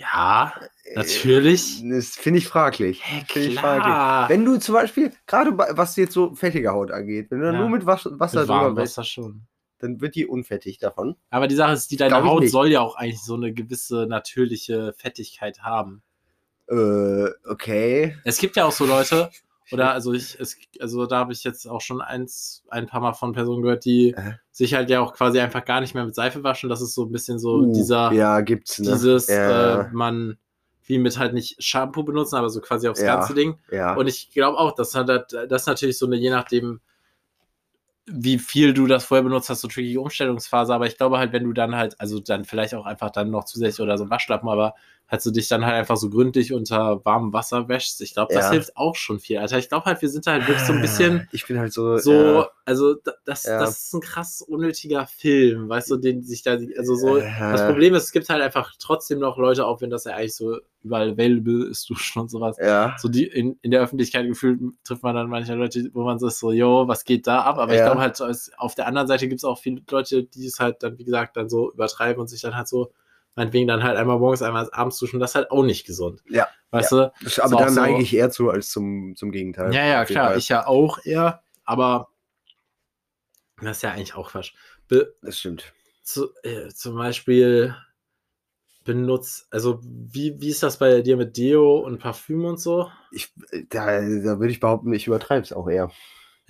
Ja, natürlich. Äh, Das finde ich fraglich. Hä, Finde ich klar. Wenn du zum Beispiel, gerade bei- was jetzt so fettige Haut angeht, wenn du Ja. nur mit Was- Wasser mit drüber Wasser schon. dann wird die unfettig davon. Aber die Sache ist, die deine Glaub Haut soll ja auch eigentlich so eine gewisse natürliche Fettigkeit haben. Äh, okay. Es gibt ja auch so Leute, oder also ich, es, also da habe ich jetzt auch schon eins, ein paar Mal von Personen gehört, die Äh. sich halt ja auch quasi einfach gar nicht mehr mit Seife waschen. Das ist so ein bisschen so Uh, dieser, Ja, gibt's. Ne? dieses, ja, äh, man wie mit halt nicht Shampoo benutzen, aber so quasi aufs Ja. ganze Ding. ja. Und ich glaube auch, dass das ist natürlich so eine, je nachdem, wie viel du das vorher benutzt hast, so tricky Umstellungsphase. Aber ich glaube halt, wenn du dann halt, also dann vielleicht auch einfach dann noch zusätzlich oder so ein Waschlappen, aber halt so dich dann halt einfach so gründlich unter warmem Wasser wäschst, ich glaube, das Ja. hilft auch schon viel, Alter. Ich glaube halt, wir sind da halt wirklich so ein bisschen Ich bin halt so. so, ja, also da- das, Ja. das ist ein krass unnötiger Film, weißt du, den sich da, also so, das Problem ist, es gibt halt einfach trotzdem noch Leute, auch wenn das ja eigentlich so überall available ist, duschen und sowas. Ja. So die in, in der Öffentlichkeit gefühlt trifft man dann manche Leute, wo man so ist, so, yo, was geht da ab? Aber ich glaube halt, auf der anderen Seite gibt es auch viele Leute, die es halt dann, wie gesagt, dann so übertreiben und sich dann halt so, meinetwegen dann halt einmal morgens, einmal abends duschen, das ist halt auch nicht gesund. Ja, Weißt du? Das- Aber auch dann so- eigentlich eher zu als zum, zum Gegenteil. Ja, ja, klar, Fall. ich ja auch eher, aber das ist ja eigentlich auch Quatsch. Be Das stimmt. zu, äh, zum Beispiel benutzt, also wie, wie ist das bei dir mit Deo und Parfüm und so? Ich, da, da würde ich behaupten, ich übertreibe es auch eher.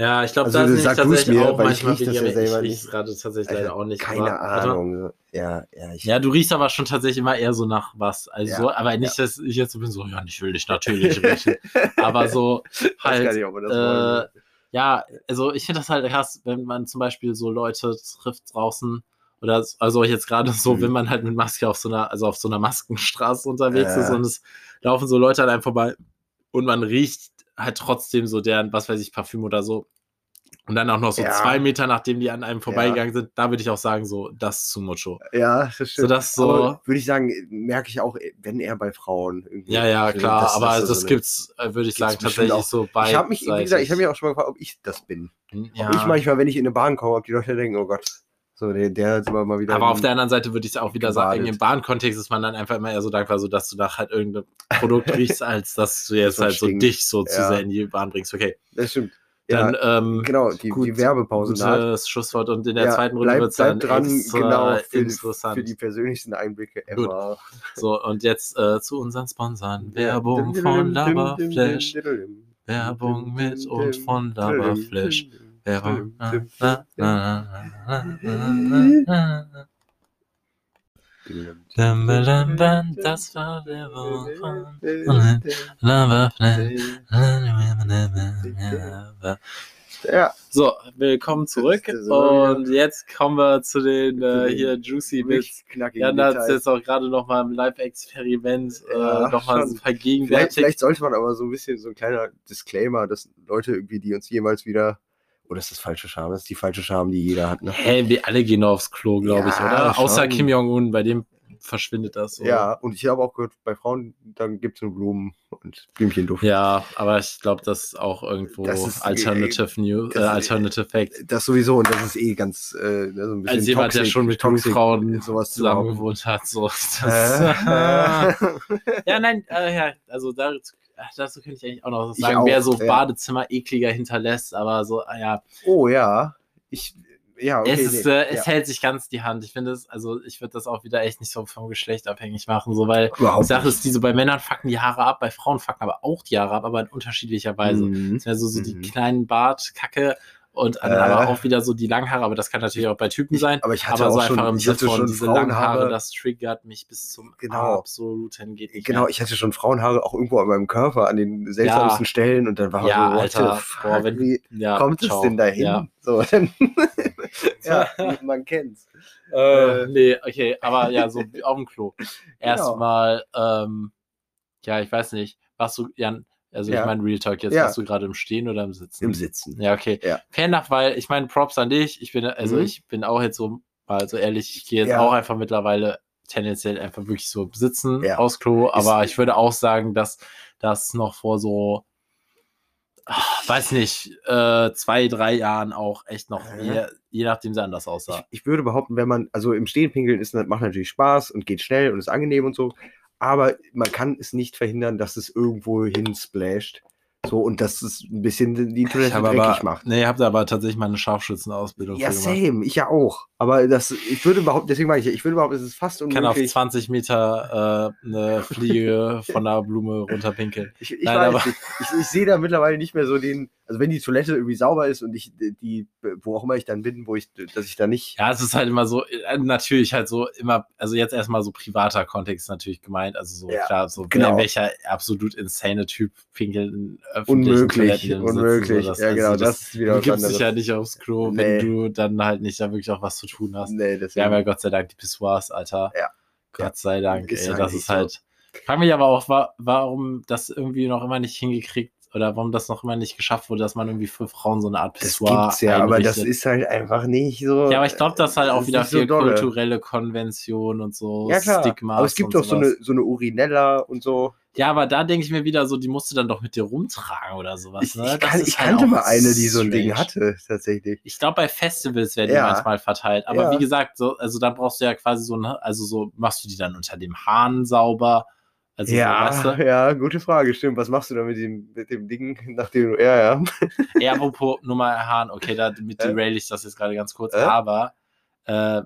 Ja, ich glaube, Also, da du ist tatsächlich mir, auch weil ich manchmal riech das ja selber Ich nicht. gerade tatsächlich Also, leider auch nicht. Keine aber-. Ahnung. Ja, ja, ich. Ja, du riechst aber schon tatsächlich immer eher so nach was. Also, Ja, so, aber nicht, dass ich jetzt so bin, so, ja, ich will dich natürlich riechen. aber so weiß gar halt, nicht, ob man das äh, wollen ja, also ich finde das halt krass, wenn man zum Beispiel so Leute trifft draußen oder also jetzt gerade so, Mhm. wenn man halt mit Maske auf so einer, also auf so einer Maskenstraße unterwegs Ja. ist und es laufen so Leute an einem vorbei und man riecht halt trotzdem so deren, was weiß ich, Parfüm oder so. Und dann auch noch so Ja. zwei Meter, nachdem die an einem vorbeigegangen sind, da würde ich auch sagen, so, das zu mucho. Ja, das So, stimmt. das so, Aber würde ich sagen, merke ich auch, wenn eher bei Frauen. Irgendwie. ja, ja, klar, dass- aber dass das, so gibt's, äh, würde ich gibt's sagen, tatsächlich auch. so bei. Ich habe mich, wie gesagt, ich habe mich auch schon mal gefragt, ob ich das bin. ja. Ob ich manchmal, wenn ich in eine Bahn komme, ob die Leute denken, oh Gott, so der, der hat immer mal wieder. Aber auf der anderen Seite würde ich auch wieder sagen, gebadet. im Bahnkontext ist man dann einfach immer eher so dankbar, so dass du nach halt irgendeinem Produkt riechst, als dass du jetzt man halt so stinkt. dich so zu Ja. sehr in die Bahn bringst. Okay, das stimmt. Ja, dann ähm, genau, die, gut, die Werbepause gutes Schlusswort und in der Ja, zweiten Runde wird es dann dran, genau, für, interessant. für die persönlichsten Einblicke Gut. ever. So, und jetzt äh, zu unseren Sponsoren. Werbung von Lava-Flash. Werbung mit und von Lava-Flash. Das war von Lava-Flash. Ja, So, willkommen zurück. Und jetzt kommen wir zu den äh, hier Juicy Bits. Jan hat es jetzt auch gerade noch mal im Live-Experiment Ja, äh, noch mal schon. so Vielleicht, vielleicht sollte man aber so ein bisschen so ein kleiner Disclaimer, dass Leute irgendwie, die uns jemals wieder. Oder ist das falsche Scham? Das ist die falsche Scham, die jeder hat, ne? Hä, wir alle gehen aufs Klo, glaube ich, Ja, oder? Außer schon. Kim Jong-un, bei dem verschwindet das. So. Ja, und ich habe auch gehört, bei Frauen, dann gibt es nur Blumen und Blümchenduft. Ja, aber ich glaube, das ist auch irgendwo Das ist- Alternative News, äh, das- Alternative Fact. Das sowieso, und das ist eh ganz äh, so ein bisschen Als jemand, der toxic- schon mit toxic, Frauen sowas zu zusammen haben. gewohnt hat, so. Das, Äh, ja, nein, äh, ja, also dazu, dazu könnte ich eigentlich auch noch was sagen, auch, wer so ja. Badezimmer ekliger hinterlässt, aber so, ah, ja, oh ja, ich, ja, okay, es, ist, nee, äh, es ja. hält sich ganz die Hand. Ich finde es, also ich würde das auch wieder echt nicht so vom Geschlecht abhängig machen, so, weil Überhaupt die Sache nicht. ist, diese bei Männern fucken die Haare ab, bei Frauen fucken aber auch die Haare ab, aber in unterschiedlicher Weise. Mhm. Das wäre so, so die Mhm. kleinen Bartkacke und dann Äh. aber auch wieder so die Langhaare, aber das kann natürlich auch bei Typen sein. Aber ich hatte aber so auch schon, einfach im ich Sinne von schon diese langen Haare, Frauenhaare. das triggert mich bis zum Genau. absoluten geht nicht Genau, mehr. ich hatte schon Frauenhaare auch irgendwo an meinem Körper an den seltsamsten Stellen und dann war Ja, so, Alter, boah, wenn- wie Ja, kommt ciao. es denn dahin? Ja. So, dann, ja, man kennt's. Äh, Äh, nee, okay, aber ja, so wie auf dem Klo. Genau. Erstmal, ähm, ja, ich weiß nicht, warst du, Jan, also Ja. ich meine Real Talk jetzt, Ja. warst du gerade im Stehen oder im Sitzen? Im Sitzen. Ja, okay. Ja. Fair enough, weil ich meine, Props an dich. Ich bin, also Mhm. ich bin auch jetzt so, mal so ehrlich, ich gehe jetzt Ja. auch einfach mittlerweile tendenziell einfach wirklich so sitzen Ja. aufs Klo, aber Ist- ich würde auch sagen, dass das noch vor so, ach, weiß nicht, äh, zwei, drei Jahren auch echt noch, Ja. je, je nachdem sie anders aussah. Ich, ich würde behaupten, wenn man, also im Stehen pinkeln ist, macht natürlich Spaß und geht schnell und ist angenehm und so, aber man kann es nicht verhindern, dass es irgendwo hin splasht. So, und dass es ein bisschen die Toilette dreckig aber, macht. nee, habt aber tatsächlich mal eine Scharfschützenausbildung Ja, same, ich ja auch. Aber das, ich würde behaupten, deswegen meine ich, ich würde behaupten, es ist fast Ich kann auf unmöglich. 20 Meter äh, eine Fliege von einer Blume runterpinkeln. Ich, ich Nein. Ich, ich sehe da mittlerweile nicht mehr so den, also wenn die Toilette irgendwie sauber ist und ich die, wo auch immer ich dann bin, wo ich, dass ich da nicht. Ja, es ist halt immer so, äh, natürlich halt so immer, also jetzt erstmal so privater Kontext natürlich gemeint, also so Ja, klar, so genau. welcher absolut insane Typ pinkelt in öffentlichen Unmöglich, Toiletten im Sitzen, unmöglich. So, das, ja, genau, also das, ist wieder Du gibst dich ja nicht aufs Klo, Nee. wenn du dann halt nicht da wirklich auch was zu tun hast. Nee, Wir deswegen. haben ja Gott sei Dank die Pissoirs, Alter. Ja. Gott sei Dank, Ist ey, das ist so. halt. Frag mich aber auch, wa warum das irgendwie noch immer nicht hingekriegt oder warum das noch immer nicht geschafft wurde, dass man irgendwie für Frauen so eine Art das Pissoir gibt's ja, aber das einrichtet. ist halt einfach nicht so. Ja, aber ich glaube, das ist halt auch das wieder so viel dolle. kulturelle Konvention und so Ja, klar. Stigma. aber es gibt doch so eine, so eine Urinella und so. Ja, aber da denke ich mir wieder so, die musst du dann doch mit dir rumtragen oder sowas. Ich, ne? ich, kann, ich halt kannte mal eine, die so ein Ding strange. hatte, tatsächlich. Ich glaube, bei Festivals werden die Ja. manchmal verteilt. Aber Ja. wie gesagt, so, also da brauchst du ja quasi so, ne, also so machst du die dann unter dem Hahn sauber. Also ja, so, weißt du? ja, gute Frage, stimmt. Was machst du da mit dem, mit dem Ding, nachdem du, ja, ja. Ja, apropos Nummer Hahn, okay, damit Äh? derail ich das jetzt gerade ganz kurz. Äh? Aber äh,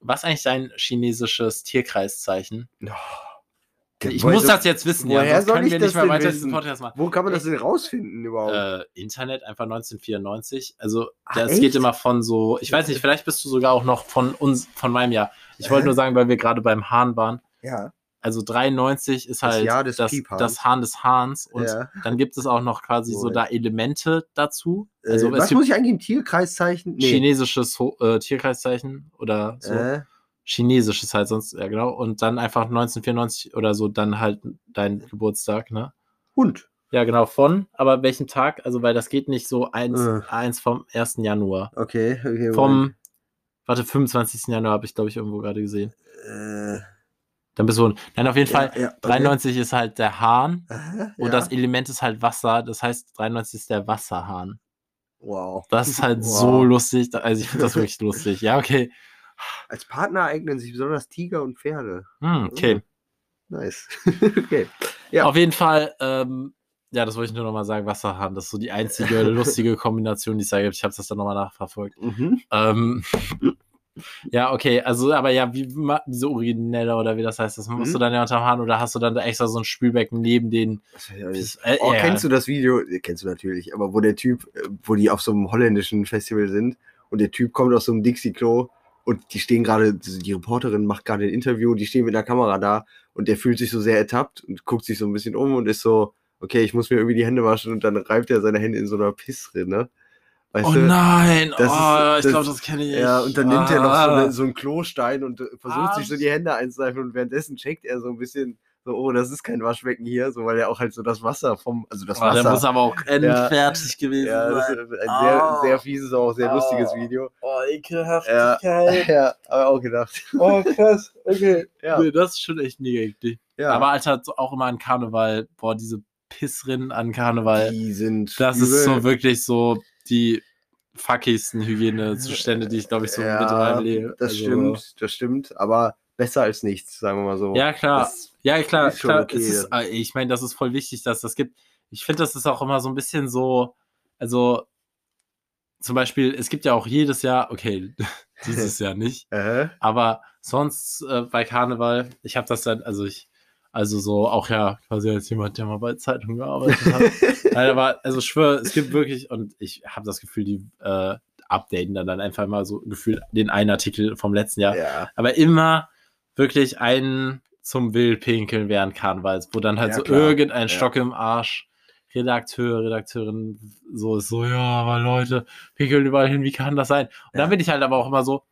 was eigentlich dein chinesisches Tierkreiszeichen? Ich muss so- das jetzt wissen, ja, woher soll können ich wir das nicht mehr weiter wissen? diesen Podcast machen. Wo kann man das denn rausfinden überhaupt? Äh, Internet einfach 1994. Also Ach, das echt? geht immer von so, ich weiß nicht, vielleicht bist du sogar auch noch von uns, von meinem Jahr. Ich wollte nur sagen, weil wir gerade beim Hahn waren. ja. Also 93 ist Das halt Jahr des das, Piephahns. das Hahn des Hahns und ja. dann gibt es auch noch quasi so Cool. da Elemente dazu. Also, Also äh, was muss ich eingeben? Tierkreiszeichen? chinesisches Ho äh, Tierkreiszeichen oder so. Äh, Chinesisches halt sonst, ja genau. Und dann einfach 1994 oder so, dann halt dein Geburtstag, ne? Hund. Ja, genau, von, aber welchen Tag? Also, weil das geht nicht so eins, Äh. eins vom 1. Januar. Okay, okay. Vom, warte, 25. Januar habe ich, glaube ich, irgendwo gerade gesehen. Äh, Dann bist du, nein, auf jeden Fall, ja, ja, okay. 93 ist halt der Hahn Aha, und ja. das Element ist halt Wasser. Das heißt, 93 ist der Wasserhahn. Wow. Das ist halt Wow. so lustig. Also, ich finde das wirklich lustig. Ja, okay. Als Partner eignen sich besonders Tiger und Pferde. Hm, okay. Nice. okay. Ja. Auf jeden Fall, ähm, ja, das wollte ich nur nochmal sagen, Wasserhahn. Das ist so die einzige lustige Kombination, die es da gibt. Ich habe das dann nochmal nachverfolgt. Mhm. Ähm, ja, okay, also, aber ja, wie diese Urinelle oder wie das heißt, das machst Mhm. du dann ja unterm Hahn oder hast du dann da extra so ein Spülbecken neben den. Äh, Oh, ja. kennst du das Video? Kennst du natürlich, aber wo der Typ, äh, wo die auf so einem holländischen Festival sind und der Typ kommt aus so einem Dixie-Klo und die stehen gerade, die Reporterin macht gerade ein Interview, die stehen mit der Kamera da und der fühlt sich so sehr ertappt und guckt sich so ein bisschen um und ist so, okay, ich muss mir irgendwie die Hände waschen und dann reibt er seine Hände in so einer Pissrinne. Weißt Oh du? nein, Das oh, ist- ich glaube, das kenne ich. Ja, und dann nimmt er noch so, Ah. eine, so einen Klostein und äh, versucht Ah. sich so die Hände einzuseifen und währenddessen checkt er so ein bisschen so, oh, das ist kein Waschbecken hier, so weil er auch halt so das Wasser vom, also das Oh, der Wasser. muss aber auch endfertig gewesen ja, das sein. ist ein sehr, Ah. sehr fieses, aber auch sehr lustiges Ah. Video. Oh, ekelhaft. Ja. Ja, aber auch gedacht. Oh, krass. Okay. Ja. Nee, das ist schon echt mega eklig. Ja, Aber Alter, so auch immer an Karneval, boah, diese Pissrinnen an Karneval, die sind das übel. ist so wirklich so die fuckigsten Hygienezustände, die ich, glaube ich, so mit in meinem Leben. Das also- stimmt, das stimmt, aber besser als nichts, sagen wir mal so. Ja, klar. Das, Ja, klar, klar. okay, ist, äh, ich meine, das ist voll wichtig, dass das gibt. Ich finde, das ist auch immer so ein bisschen so, also zum Beispiel, es gibt ja auch jedes Jahr, okay, dieses Jahr nicht, aber sonst äh, bei Karneval, ich habe das dann, also ich, also so auch ja quasi als jemand, der mal bei Zeitung gearbeitet hat. Nein, aber also ich schwöre, es gibt wirklich, und ich habe das Gefühl, die äh, updaten dann, dann einfach mal so gefühlt den einen Artikel vom letzten Jahr ja. aber immer wirklich einen zum Wildpinkeln während Karnevals, wo dann halt Ja, so klar. irgendein Ja. Stock im Arsch, Redakteur, Redakteurin, so ist so, ja, aber Leute, pinkeln überall hin, wie kann das sein? Und dann bin ich halt aber auch immer so,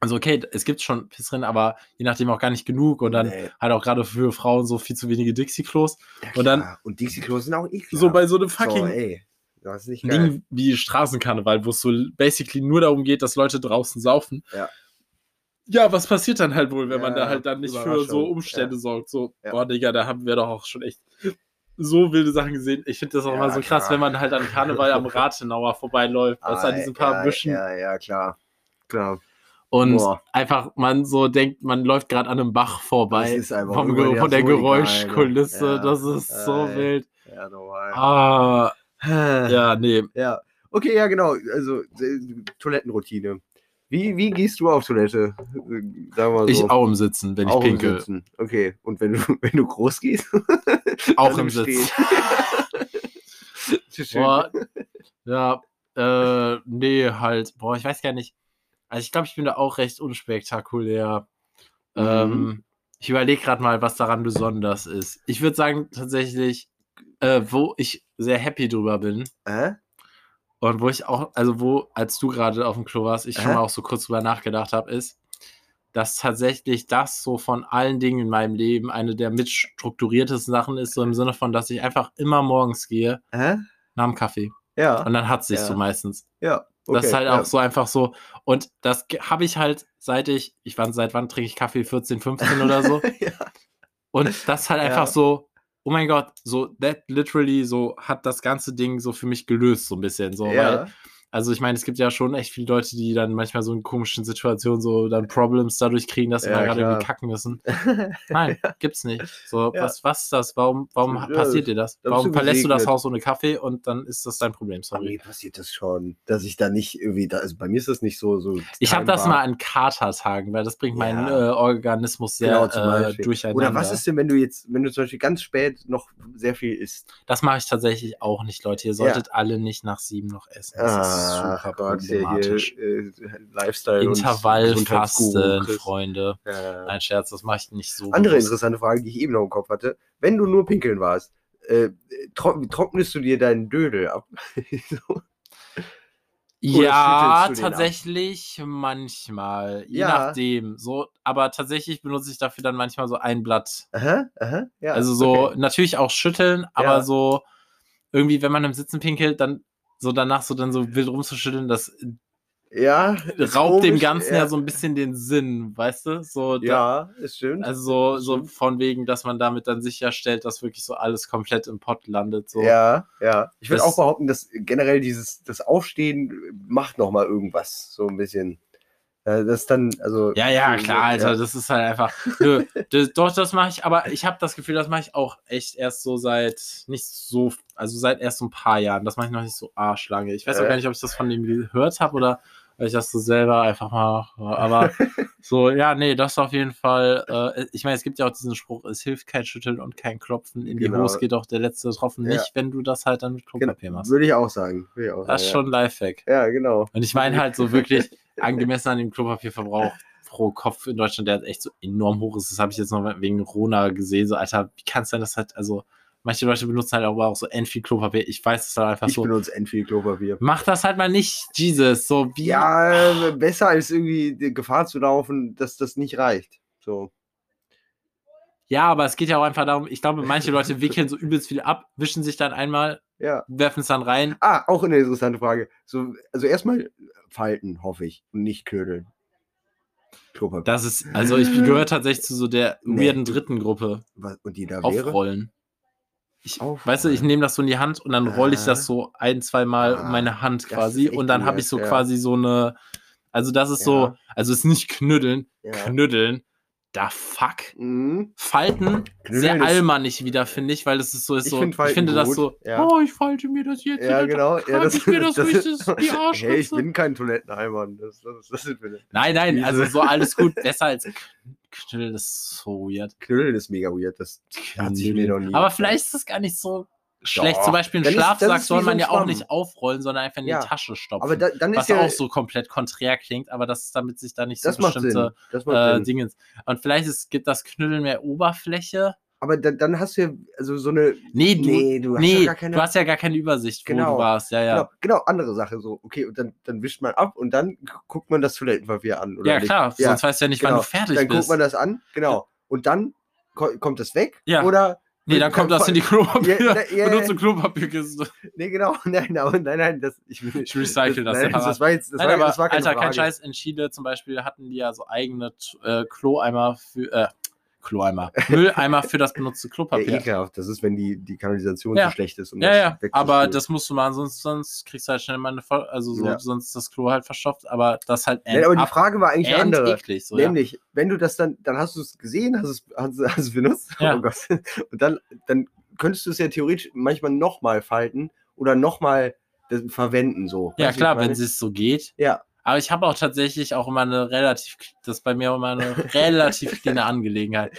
also okay, es gibt schon Pissrennen, aber je nachdem auch gar nicht genug und dann Nee. halt auch gerade für Frauen so viel zu wenige Dixie-Klos. Ja, Und dann-. Und Dixie-Klos sind auch ekelhaft. So bei so einem So, fucking ey, das ist nicht geil. Ding wie Straßenkarneval, wo es so basically nur darum geht, dass Leute draußen saufen. Ja. Ja, was passiert dann halt wohl, wenn man Ja, da halt dann nicht für so Umstände sorgt? So, Ja. boah, Digga, da haben wir doch auch schon echt so wilde Sachen gesehen. Ich finde das auch Ja, immer so krass, klar. wenn man halt an Karneval am Rathenauer vorbeiläuft, was an diesen paar Ah, ja, Büschen Ja, ja, klar. Klar. und Boah. einfach man so denkt, man läuft gerade an einem Bach vorbei Das ist einfach vom, Ge- von der Geräuschkulisse. Das ist so Ja, ja. wild. Ja, normal. Ah, ja. ja, nee. ja. Okay, ja, genau. Also, äh, Toilettenroutine. Wie, wie gehst du auf Toilette? So. Ich auch im Sitzen, wenn ich Auch im pinkel. Sitzen. Okay. Und wenn du, wenn du groß gehst? Auch Dann im Sitzen. Boah, ja, äh, nee, halt, boah, ich weiß gar nicht. Also ich glaube, ich bin da auch recht unspektakulär. Mhm. Ähm, ich überlege gerade mal, was daran besonders ist. Ich würde sagen, tatsächlich, äh, wo ich sehr happy drüber bin Äh? Und wo ich auch, also wo, als du gerade auf dem Klo warst, ich schon Hä? mal auch so kurz drüber nachgedacht habe, ist, dass tatsächlich das so von allen Dingen in meinem Leben eine der mitstrukturiertesten Sachen ist, so im Sinne von, dass ich einfach immer morgens gehe Hä? nach dem Kaffee. Ja. Und dann hat sich Ja. so meistens. ja. Das ist okay, halt ja. auch so einfach so. Und das habe ich halt, seit ich, ich weiß, seit wann trinke ich Kaffee? 14, 15 oder so. ja. Und das ist halt einfach so, oh mein Gott, so, that literally so hat das ganze Ding so für mich gelöst, so ein bisschen. So, ja. weil, also ich meine, es gibt ja schon echt viele Leute, die dann manchmal so in komischen Situationen so dann Problems dadurch kriegen, dass sie Ja, mal gerade irgendwie kacken müssen. Nein, gibt's nicht. So, Ja. was, was ist das? Warum, warum Ja, passiert dir das? Warum verlässt du das. Haus ohne Kaffee und dann ist das dein Problem, sorry. mir passiert das schon, dass ich da nicht irgendwie, da, also bei mir ist das nicht so. so Ich habe das mal an Katertagen, weil das bringt meinen Ja. äh, Organismus sehr Genau, äh, durcheinander. Oder was ist denn, wenn du jetzt, wenn du zum Beispiel ganz spät noch sehr viel isst? das mache ich tatsächlich auch nicht, Leute. Ihr solltet alle nicht nach sieben noch essen. Das ist super Gott, problematisch. hier, äh, Lifestyle Intervallfasten. Freunde. Ja. Nein, Scherz, das mache ich nicht so. Andere bewusst. interessante Frage, die ich eben noch im Kopf hatte. Wenn du nur pinkeln warst, äh, tro trocknest du dir deinen Dödel ab? so. Ja, den ab? tatsächlich manchmal. Je Ja. nachdem. So, aber tatsächlich benutze ich dafür dann manchmal so ein Blatt. Aha, aha, ja. also so, okay. natürlich auch schütteln, aber Ja. so irgendwie, wenn man im Sitzen pinkelt, dann so danach so dann so wild rumzuschütteln, das Ja, raubt dem komisch, Ganzen ja. so ein bisschen den Sinn, weißt du? So, da, Ja, ist stimmt. also so, so von wegen, dass man damit dann sicherstellt, dass wirklich so alles komplett im Pott landet. So. Ja, ja. Ich würde auch behaupten, dass generell dieses das Aufstehen macht noch mal irgendwas, so ein bisschen. Äh, Das dann, also. Ja, ja, klar, Alter, ja. das ist halt einfach. Nö, das, doch, das mache ich, aber ich habe das Gefühl, das mache ich auch echt erst so seit nicht so, also seit erst so ein paar Jahren. Das mache ich noch nicht so arschlange. Ich weiß auch Äh. gar nicht, ob ich das von dem gehört habe oder weil ich das so selber einfach mal. Aber so, ja, nee, das auf jeden Fall. Äh, ich meine, es gibt ja auch diesen Spruch: Es hilft kein Schütteln und kein Klopfen. In die Genau. Hose geht auch der letzte Tropfen Ja. nicht, wenn du das halt dann mit Genau, Klopapier machst. Würde ich auch sagen. Würde ich auch Das ist sagen, schon ein Lifehack. ja. ja, genau. Und ich meine halt so wirklich angemessen an dem Klopapierverbrauch pro Kopf in Deutschland, der echt so enorm hoch ist. Das habe ich jetzt noch wegen Rona gesehen. So, Alter, wie kann es sein, dass halt, also, manche Leute benutzen halt aber auch so end viel Klopapier. Ich weiß es halt einfach Ich so. benutze Enfield Klopapier. Mach das halt mal nicht, Jesus. So wie. Ja, äh, besser als irgendwie die Gefahr zu laufen, dass das nicht reicht. So. Ja, aber es geht ja auch einfach darum, ich glaube, manche Leute wickeln so übelst viel ab, wischen sich dann einmal, Ja. werfen es dann rein. Ah, auch eine interessante Frage. So, also erstmal falten, hoffe ich, und nicht knödeln. Klopapier. Das ist, also ich gehöre tatsächlich zu so der Nee. weirden dritten Gruppe. Was- und die da wäre? Aufrollen. Ich, Aufrollen. weißt du, ich nehme das so in die Hand und dann rolle ich Ah. das so ein, zwei Mal Ah, um meine Hand quasi und dann habe ich so ja. quasi so eine, also das ist so, Ja. also es ist nicht knüddeln, Ja. knüddeln, da fuck. Mhm. Falten, sehr Knüddeln ist- allmannig wieder, finde ich, weil das ist so, ist Ich so, find ich finde das gut, so, ja. oh, ich falte mir das jetzt, Ja, genau. Ja, reib ich mir das, das ist- die Hey, ich Arschritze. bin kein Toiletteneimer. Das, das, das sind wir. Nein, nein, Diese- also so alles gut, besser als das ist so weird. Knüddeln ist mega weird. Das hat sich mir noch nie. Aber vielleicht ist das gar nicht so schlecht. Doch. Zum Beispiel einen Dann Schlafsack ist soll so man ja auch nicht aufrollen, sondern einfach in Ja. die Tasche stopfen. Aber da, dann was ist ja. auch so komplett konträr klingt, aber das ist, damit sich da nicht so bestimmte äh. Dinge. Und vielleicht ist, gibt das Knüddeln mehr Oberfläche. Aber da, dann hast du ja also so eine. Nee, du, Nee, du hast nee, ja gar keine. du hast ja gar keine Übersicht, wo Genau. du warst. Ja, ja. Genau, genau, andere Sache so. Okay, und dann, dann wischt man ab und dann gu- guckt man das Toilettenpapier an. Ja, nicht? klar, Ja, sonst weißt du ja nicht, wann genau. du fertig Dann guckt bist. man das an, genau. Und dann ko kommt das weg. Ja. Oder. Nee, dann kommt das in die Klopapier. Ja, na, ja, Benutze Klopapierkiste. Nee, genau. Nein, aber nein, nein, das. Ich, Ich recycle das Nein, separat. das war jetzt. Das Nein, war, aber das war keine Alter, kein Frage. Scheiß. In Chile zum Beispiel hatten die ja so eigene äh, Kloeimer für, äh, Kloeimer, Mülleimer für das benutzte Ja, Klopapier. ekelhaft. Das ist, wenn die, die Kanalisation Ja. so schlecht ist. Um Ja, das ja, aber das musst du machen, sonst, sonst kriegst du halt schnell mal eine Voll also so, Ja. sonst ist das Klo halt verstopft, aber das halt Nein, aber die Frage war eigentlich eine andere. eklig, so, ja. Nämlich, wenn du das dann, dann hast du es gesehen, hast es, hast, hast es benutzt, Ja. oh Gott. Und dann, dann könntest du es ja theoretisch manchmal nochmal falten oder nochmal verwenden, so. Ja, Weißt klar, wenn es so geht. Ja, Aber ich habe auch tatsächlich auch immer eine relativ, das ist bei mir immer eine relativ kleine Angelegenheit.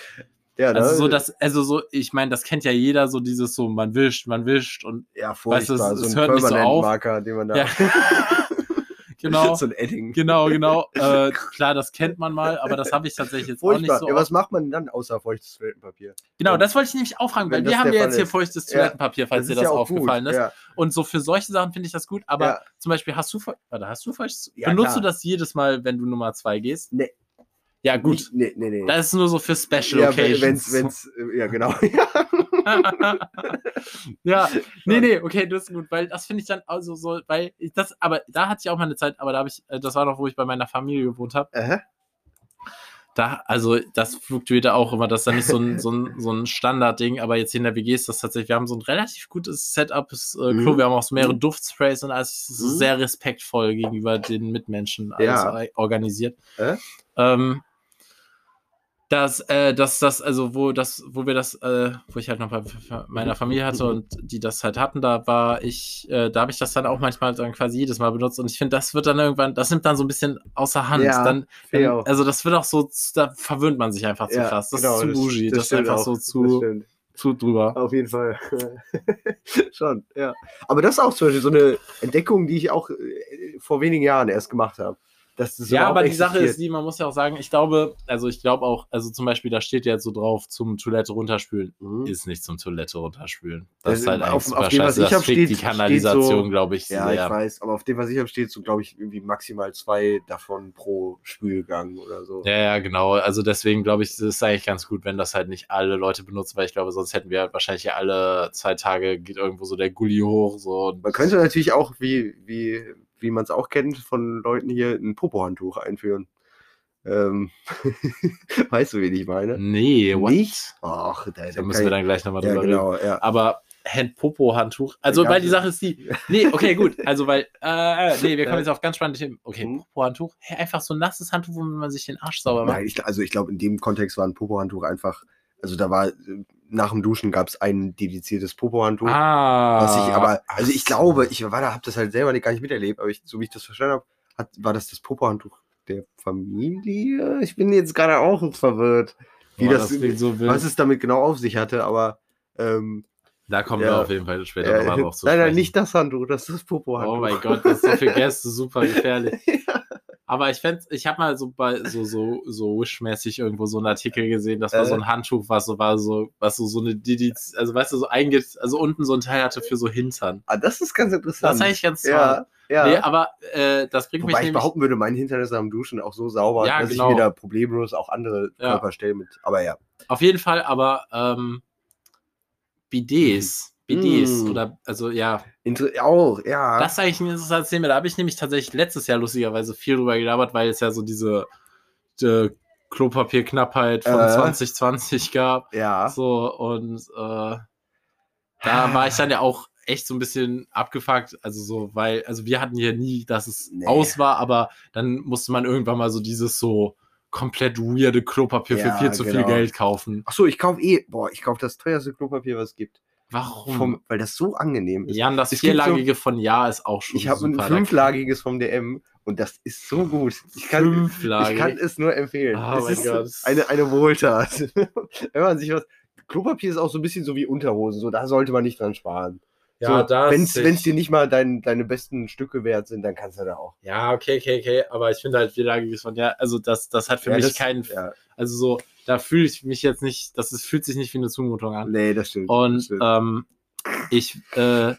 ja, Also ne? so, das, also so, ich meine, das kennt ja jeder, so dieses so, man wischt, man wischt und ja, weißt furchtbar. es- so es ein hört nicht so auf. Permanent-Marker, den man da. ja. genau, so ein Edding. genau, genau. Äh, klar, das kennt man mal, aber das habe ich tatsächlich jetzt auch nicht Furchtbar. so. ja, was macht man dann außer feuchtes Toilettenpapier? Genau, das wollte ich nämlich auch fragen, weil wir das haben ja jetzt hier ist. feuchtes Ja, Toilettenpapier, falls dir ist das ja aufgefallen gut. ist. Ja. Und so für solche Sachen finde ich das gut, aber zum Beispiel hast du, oder hast du feuchtes, benutzt klar. du das jedes Mal, wenn du Nummer zwei gehst? Nee. Ja, gut. Nicht- Nee, nee, nee. Das ist nur so für Special ja, Occasions. wenn's, wenn's, äh, ja, genau. ja, nee, nee, okay, das ist gut, weil das finde ich dann also so, weil ich das, aber da hatte ich auch mal eine Zeit, aber da habe ich, äh, das war noch, wo ich bei meiner Familie gewohnt habe. Da, also das fluktuierte auch immer, das ist dann nicht so ein, so ein, so ein Standardding, aber jetzt hier in der WG ist das tatsächlich, wir haben so ein relativ gutes Setup, das, äh, Klo, Mhm. wir haben auch so mehrere Mhm. Duftsprays und alles, es ist Mhm. sehr respektvoll gegenüber den Mitmenschen alles Ja. organisiert. Äh? Ähm, dass, äh, dass das, also wo das, wo wir das, äh, wo ich halt noch bei meiner Familie hatte und die das halt hatten, da war ich, äh, da habe ich das dann auch manchmal dann quasi jedes Mal benutzt und ich finde, das wird dann irgendwann, das nimmt dann so ein bisschen außer Hand. Ja, dann, dann, also das wird auch so, da verwöhnt man sich einfach zu Ja, krass. Das genau, ist zu bougie, das, ist stimmt einfach auch. so Das zu, zu drüber. Auf jeden Fall. Schon, ja. Aber das ist auch zum Beispiel so eine Entdeckung, die ich auch äh, vor wenigen Jahren erst gemacht habe. Dass das Ja, aber die Sache existiert. ist die, man muss ja auch sagen, ich glaube, also ich glaube auch, also zum Beispiel, da steht jetzt so drauf, zum Toilette runterspülen. Mhm. Ist nicht zum Toilette runterspülen. Das Das ist halt ist- eigentlich auf- auf dem, was ich Das hab, fickt steht- die Kanalisation, so- glaube ich, Ja, sehr. ich weiß, aber auf dem, was ich habe, steht so, glaube ich, irgendwie maximal zwei davon pro Spülgang oder so. Ja, ja, genau. Also deswegen glaube ich, es ist eigentlich ganz gut, wenn das halt nicht alle Leute benutzen, weil ich glaube, sonst hätten wir halt wahrscheinlich ja alle zwei Tage geht irgendwo so der Gully hoch. So. Man könnte natürlich auch, wie, wie, wie man es auch kennt, von Leuten hier ein Popo-Handtuch einführen. Ähm, weißt du, wen ich meine? Nee, what? Nicht? Ach, da, Da müssen wir dann gleich nochmal Ja, drüber reden. genau, ja. Aber Hand-Popo-Handtuch. Also, Ja, weil die. Sache ist die. Nee, okay, gut. Also, weil, äh, nee, wir kommen jetzt auf ganz spannende Themen. Okay, Mhm. Popo-Handtuch. Hä, einfach so ein nasses Handtuch, womit man sich den Arsch sauber macht. Nein, ich, also ich glaube, in dem Kontext war ein Popo-Handtuch einfach, also da war, äh, nach dem Duschen gab es ein dediziertes Popo-Handtuch. Ah. Was ich aber, also ich glaube, ich war da, hab das halt selber gar nicht miterlebt, aber ich, so wie ich das verstanden habe, war das das Popo-Handtuch der Familie? Ich bin jetzt gerade auch verwirrt, wie Boah, das, klingt so was es damit genau auf sich hatte, aber ähm, Da kommen Ja. wir auf jeden Fall später äh, nochmal drauf zu nein, nein, nicht das Handtuch, das ist das Popo-Handtuch. Oh mein Gott, das ist so für Gäste super gefährlich. Aber ich fände, ich habe mal so bei so so so Wish-mäßig irgendwo so einen Artikel gesehen, das war Äh. so ein Handtuch, was so war so was so so eine Didiz, also weißt du so einge, also unten so ein Teil hatte für so Hintern. Ah, das ist ganz Das interessant. ist eigentlich ganz toll. ja, ja. Nee, aber äh, das bringt Wobei mich ich nämlich behaupten würde, mein Hintern ist am Duschen auch so sauber, Ja, dass genau. ich mir da problemlos auch andere Ja. Körperstellen mit. Aber ja. auf jeden Fall, aber ähm, Bidets, Bidets Mm. oder also ja, Inter auch, ja. Das ist eigentlich ein interessantes Thema. Da habe ich nämlich tatsächlich letztes Jahr lustigerweise viel drüber gelabert, weil es ja so diese äh, Klopapierknappheit von Äh. 2020 gab. ja. So, und äh, da war ich dann ja auch echt so ein bisschen abgefuckt. Also so, weil, also wir hatten hier nie, dass es Nee. aus war, aber dann musste man irgendwann mal so dieses so komplett weirde Klopapier Ja, für viel zu viel genau. Geld kaufen. Achso, ich kaufe eh, boah, ich kaufe das teuerste Klopapier, was es gibt. Warum? Vom, weil das so angenehm ist. Jan, das Es gibt so- vierlagige von Ja ist auch schon ich habe ein fünflagiges vom DM und das ist so gut. Ich kann, Fünflagig. ich kann es nur empfehlen. Oh es mein ist Gott. Eine, eine Wohltat. Wenn man sich was. Klopapier ist auch so ein bisschen so wie Unterhosen, so da sollte man nicht dran sparen. Ja, so, das Wenn es dir nicht mal dein, deine besten Stücke wert sind, dann kannst du da auch. Ja, okay, okay, okay. Aber ich finde halt vierlagiges von ja, also das, das hat für Ja, mich das- keinen, Ja, also so, da fühle ich mich jetzt nicht, das ist, fühlt sich nicht wie eine Zumutung an. nee, das stimmt. das Und stimmt. ähm, ich, äh,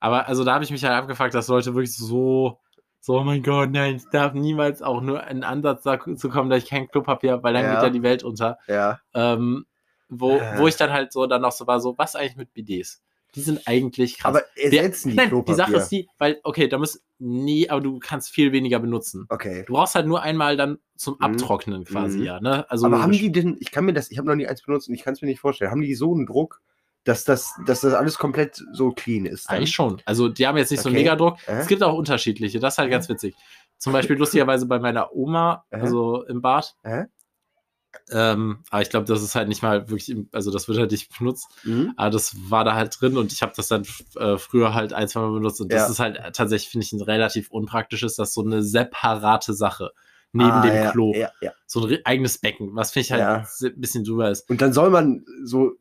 aber also da habe ich mich halt abgefragt, dass Leute wirklich so, so, oh mein Gott, nein, ich darf niemals auch nur einen Ansatz dazu kommen, dass ich kein Klopapier habe, weil dann Ja. geht ja die Welt unter. ja. Ähm, wo, Äh. wo ich dann halt so dann noch so war, so, was eigentlich mit BDs? Die sind eigentlich krass. Aber ersetzen die Nein, Klopapier. die Sache ist die, weil, okay, da muss nie, aber du kannst viel weniger benutzen. Okay. Du brauchst halt nur einmal dann zum Mhm. Abtrocknen quasi, Mhm. ja, ne? Also aber haben die denn, ich kann mir das, ich habe noch nie eins benutzt und ich kann es mir nicht vorstellen, haben die so einen Druck, dass das, dass das alles komplett so clean ist? dann? eigentlich schon. Also die haben jetzt nicht so einen Okay. Megadruck. Äh? Es gibt auch unterschiedliche, das ist halt ganz witzig. Zum Beispiel lustigerweise bei meiner Oma, Äh? also im Bad. Äh? Ähm, aber ich glaube, das ist halt nicht mal wirklich, also das wird halt nicht benutzt. Mhm. Aber das war da halt drin und ich habe das dann äh, früher halt ein, zwei Mal benutzt. Und das Ja. ist halt tatsächlich, finde ich, ein relativ unpraktisches, das ist so eine separate Sache. Neben Ah, dem ja, Klo. Ja, ja. So ein eigenes Becken, was finde ich halt ein bisschen drüber ist. Und dann soll man so,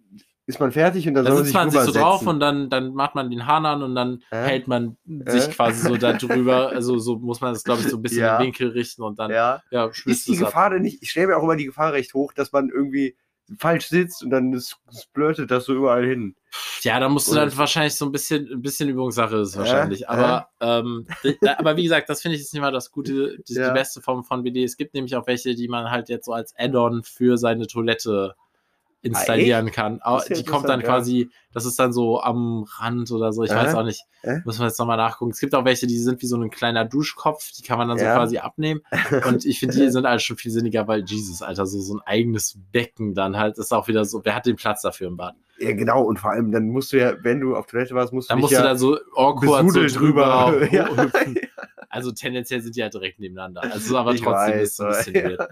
ist man fertig und dann Da soll man sitzt sich man sich so drauf und dann, dann macht man den Hahn an und dann Äh? hält man sich Äh? quasi so da drüber. Also so muss man das, glaube ich, so ein bisschen Ja. in den Winkel richten und dann ja, ja. Ist die. Gefahr denn nicht, ich stelle mir auch immer die Gefahr recht hoch, dass man irgendwie falsch sitzt und dann splurtet das so überall hin. Ja, da musst du dann wahrscheinlich so ein bisschen, ein bisschen Übungssache ist Äh? wahrscheinlich. Aber, ähm, d- da, aber wie gesagt, das finde ich jetzt nicht mal das Gute, die, Ja. die beste Form von BD. Es gibt nämlich auch welche, die man halt jetzt so als Add-on für seine Toilette installieren kann. Das ist ja die kommt dann ja. quasi, das ist dann so am Rand oder so, ich Äh? weiß auch nicht. Äh? Muss man jetzt nochmal nachgucken. Es gibt auch welche, die sind wie so ein kleiner Duschkopf, die kann man dann so Ja. quasi abnehmen. Und ich finde, die sind halt schon viel sinniger, weil Jesus, Alter, so, so ein eigenes Becken dann halt ist auch wieder so, wer hat den Platz dafür im Bad? Ja, genau. Und vor allem, dann musst du ja, wenn du auf Toilette warst, musst du Da dich musst ja du da so awkward so drüber hüpfen. Also tendenziell sind die halt direkt nebeneinander. Also aber Ich trotzdem weiß, ist es ein bisschen weird.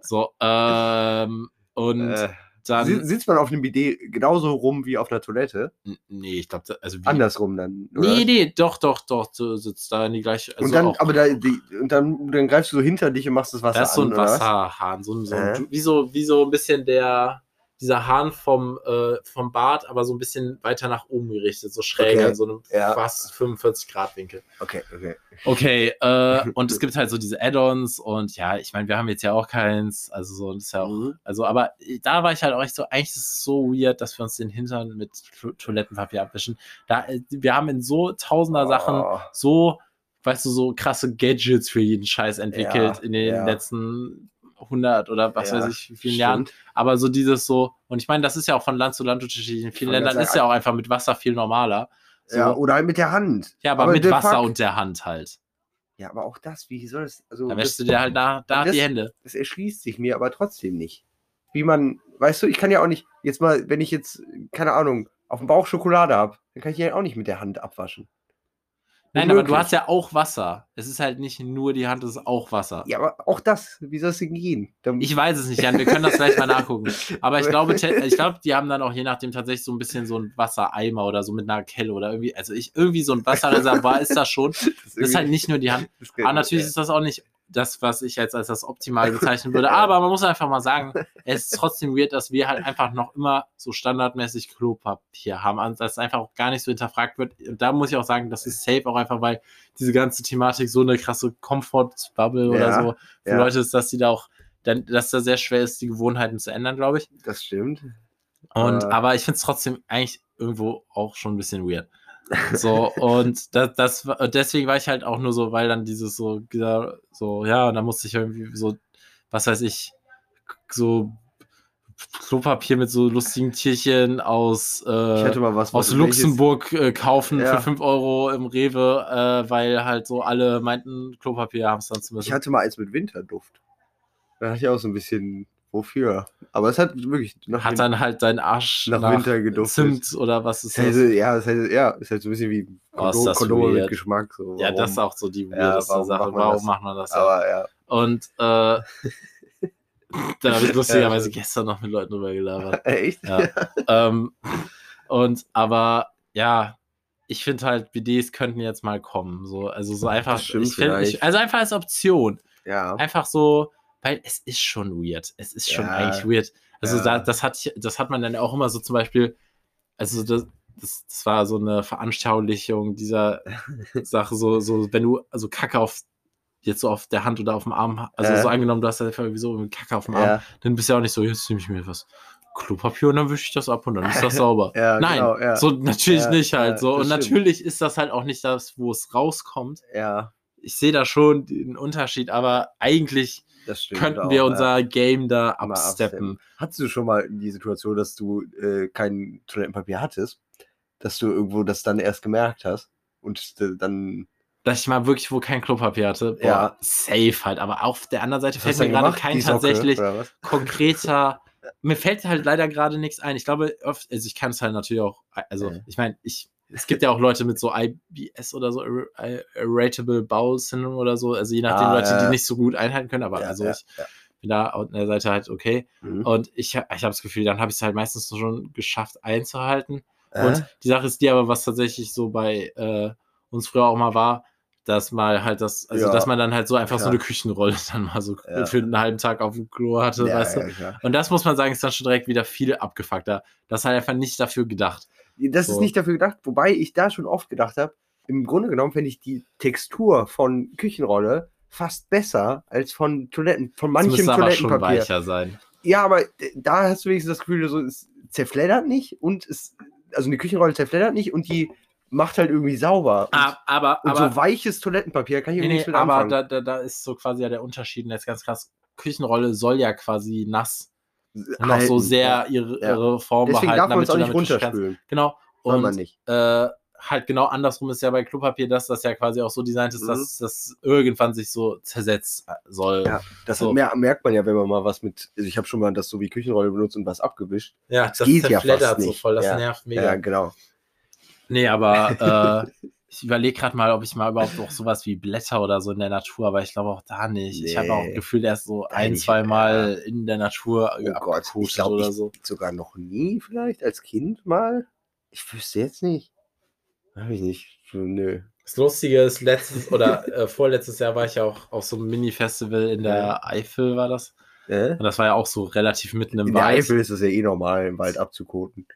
So, ähm, und Äh, dann. si- sitzt man auf einem Bidet genauso rum wie auf einer Toilette? Nee, ich glaube, also wie. Andersrum dann. oder? Nee, nee, doch, doch, doch, du sitzt da in die gleiche. Also und dann, auch, aber da, die, und dann, dann greifst du so hinter dich und machst das Wasser da ist so an, ein was? Wasserhahn, so so Äh? Wie, so, wie so ein bisschen der, dieser Hahn vom, äh, vom Bad, aber so ein bisschen weiter nach oben gerichtet, so schräg Okay, in so einem ja. fast 45 Grad Winkel. Okay, okay. Okay, äh, und es gibt halt so diese Add-ons und ja, ich meine, wir haben jetzt ja auch keins, also so, das ist ja auch, Mhm. also, aber da war ich halt auch echt so, eigentlich ist es so weird, dass wir uns den Hintern mit To- Toilettenpapier abwischen. Da, äh, wir haben in so tausender Sachen Oh, so, weißt du, so krasse Gadgets für jeden Scheiß entwickelt Ja, in den ja. letzten 100 oder was ja, weiß ich, wie vielen Jahren. stimmt. Aber so dieses so, und ich meine, das ist ja auch von Land zu Land unterschiedlich. In vielen Ländern ist ja auch einfach mit Wasser viel normaler. So, Ja, ja, oder halt mit der Hand. aber, mit the Wasser fuck- und der Hand halt. Ja, aber auch das, wie soll das. Also, Da wäschst du dir halt da, da das- die Hände. das erschließt sich mir aber trotzdem nicht. Wie man, weißt du, ich kann ja auch nicht, jetzt mal, wenn ich jetzt, keine Ahnung, auf dem Bauch Schokolade habe, dann kann ich ja auch nicht mit der Hand abwaschen. Nein, aber du hast ja auch Wasser. Es ist halt nicht nur die Hand, es ist auch Wasser. Ja, aber auch das, wie soll es denn gehen? Dann, Ich weiß es nicht, Jan, wir können das gleich mal nachgucken. Aber ich glaube, ich glaube, die haben dann auch je nachdem tatsächlich so ein bisschen so ein Wassereimer oder so mit einer Kelle oder irgendwie, also ich, irgendwie so ein Wasserreservoir ist das schon. das Das ist halt nicht nur die Hand. Aber natürlich ist das auch nicht das, was ich jetzt als das Optimal bezeichnen würde. Aber man muss einfach mal sagen, es ist trotzdem weird, dass wir halt einfach noch immer so standardmäßig Klopapier haben, und dass einfach auch gar nicht so hinterfragt wird. Und da muss ich auch sagen, das ist safe auch einfach, weil diese ganze Thematik so eine krasse Comfort-Bubble oder Ja, so für ja. Leute ist, dass die da auch, dann, dass da sehr schwer ist, die Gewohnheiten zu ändern, glaube ich. Das stimmt. Und, Äh. aber ich finde es trotzdem eigentlich irgendwo auch schon ein bisschen weird. So, und das, das, deswegen war ich halt auch nur so, weil dann dieses so, ja, so, ja, und dann musste ich irgendwie so, was weiß ich, so Klopapier mit so lustigen Tierchen aus, äh, was, aus Luxemburg äh, kaufen Ja. für 5 Euro im Rewe, äh, weil halt so alle meinten, Klopapier haben es dann zu welches- Ich müssen. hatte mal eins mit Winterduft. Da hatte ich auch so ein bisschen, wofür? Aber es hat wirklich nach Hat dann halt dein Arsch nach Winter geduftet. Zimt oder was ist Das heißt, ja, das heißt, ja, ist halt so ein bisschen wie Oh, ist Kondom, das Kondome mit. Geschmack. So. Ja, das ist auch so die Ja, warum Sache. macht warum das? macht man das? Aber ja. Und äh, da habe ich lustigerweise gestern noch mit Leuten drüber gelabert. Echt? Ja. ähm, und aber ja, ich finde halt, BDs könnten jetzt mal kommen. So, also so einfach, ich find, ich, also einfach als Option. Ja. Einfach so, weil es ist schon weird. Es ist schon Ja. eigentlich weird. Also Ja. da, das hat ich- das hat man dann auch immer so zum Beispiel, also das, das, das war so eine Veranschaulichung dieser Sache, so, so, wenn du also Kacke auf jetzt so auf der Hand oder auf dem Arm, also Ja. so angenommen, du hast einfach irgendwie so Kacke auf dem Arm, Ja, dann bist du ja auch nicht so, jetzt nehme ich mir was Klopapier und dann wische ich das ab und dann ist das sauber. ja, Nein, genau, ja. so natürlich Ja, nicht halt ja, so. Und stimmt. natürlich ist das halt auch nicht das, wo es rauskommt. ja, Ich sehe da schon den Unterschied, aber eigentlich stimmt. könnten auch, wir ja. unser Game da absteppen. Hattest du schon mal die Situation, dass du äh, kein Toilettenpapier hattest? Dass du irgendwo das dann erst gemerkt hast? Und äh, dann. Dass ich mal wirklich wo kein Klopapier hatte. Boah, Ja. safe halt. Aber auf der anderen Seite fällt mir gerade kein tatsächlich konkreter. Mir fällt halt leider gerade nichts ein. Ich glaube, oft, also ich kann es halt natürlich auch, also Ja. ich meine, ich, es gibt ja auch Leute mit so IBS oder so, Ir- Ir- Irritable Bowel Syndrome oder so, also je nachdem Ah, Leute, ja. die nicht so gut einhalten können, aber Ja, also ja, ich bin da an der Seite halt okay. Mhm. Und ich, ich habe das Gefühl, dann habe ich es halt meistens schon geschafft einzuhalten. Äh? Und die Sache ist die aber, was tatsächlich so bei äh, uns früher auch mal war, dass mal halt das, also Ja, dass man dann halt so einfach so klar. eine Küchenrolle dann mal so Ja. für einen halben Tag auf dem Klo hatte, ja, weißt du? Und das muss man sagen, ist dann schon direkt wieder viel abgefuckter. Das ist halt einfach nicht dafür gedacht. Das So. ist nicht dafür gedacht, wobei ich da schon oft gedacht habe, im Grunde genommen finde ich die Textur von Küchenrolle fast besser als von Toiletten, von manchem müsste aber schon Toilettenpapier. weicher sein. Ja, aber da hast du wenigstens das Gefühl, so, es zerfleddert nicht und es, also eine Küchenrolle zerfleddert nicht und die macht halt irgendwie sauber. Und, Ah, aber, und aber, so weiches Toilettenpapier kann ich nee, nichts mit aber anfangen. da, da, da ist so quasi ja der Unterschied, und jetzt ganz krass, Küchenrolle soll ja quasi nass noch so Halten, sehr ihre, Ja. ihre Form Deswegen behalten, darf man es auch nicht damit runterspülen. Genau. Soll man Und nicht. äh, halt genau andersrum ist ja bei Klopapier, dass das ja quasi auch so designt ist, Mhm. dass das irgendwann sich so zersetzt soll. Ja, Das so. mer merkt man ja, wenn man mal was mit, also ich habe schon mal das so wie Küchenrolle benutzt und was abgewischt. Ja, das geht ja fast so nicht. voll, das Ja. nervt mega. Ja, genau. Nee, aber äh, ich überlege gerade mal, ob ich mal überhaupt auch sowas wie Blätter oder so in der Natur, aber ich glaube auch da nicht. Ich habe auch Nee. gefühlt erst so ein, nicht, zwei Mal in der Natur Oh Gott, ich glaube oder ich so. sogar noch nie vielleicht als Kind mal. Ich wüsste jetzt nicht. Hab ich nicht. Nö. Das Lustige ist, letztes oder äh, vorletztes Jahr war ich ja auch auf so einem Mini-Festival in der Ja. Eifel, war das. Äh? Und das war ja auch so relativ mitten im In der Wald. Eifel ist es ja eh normal, im Wald abzukoten.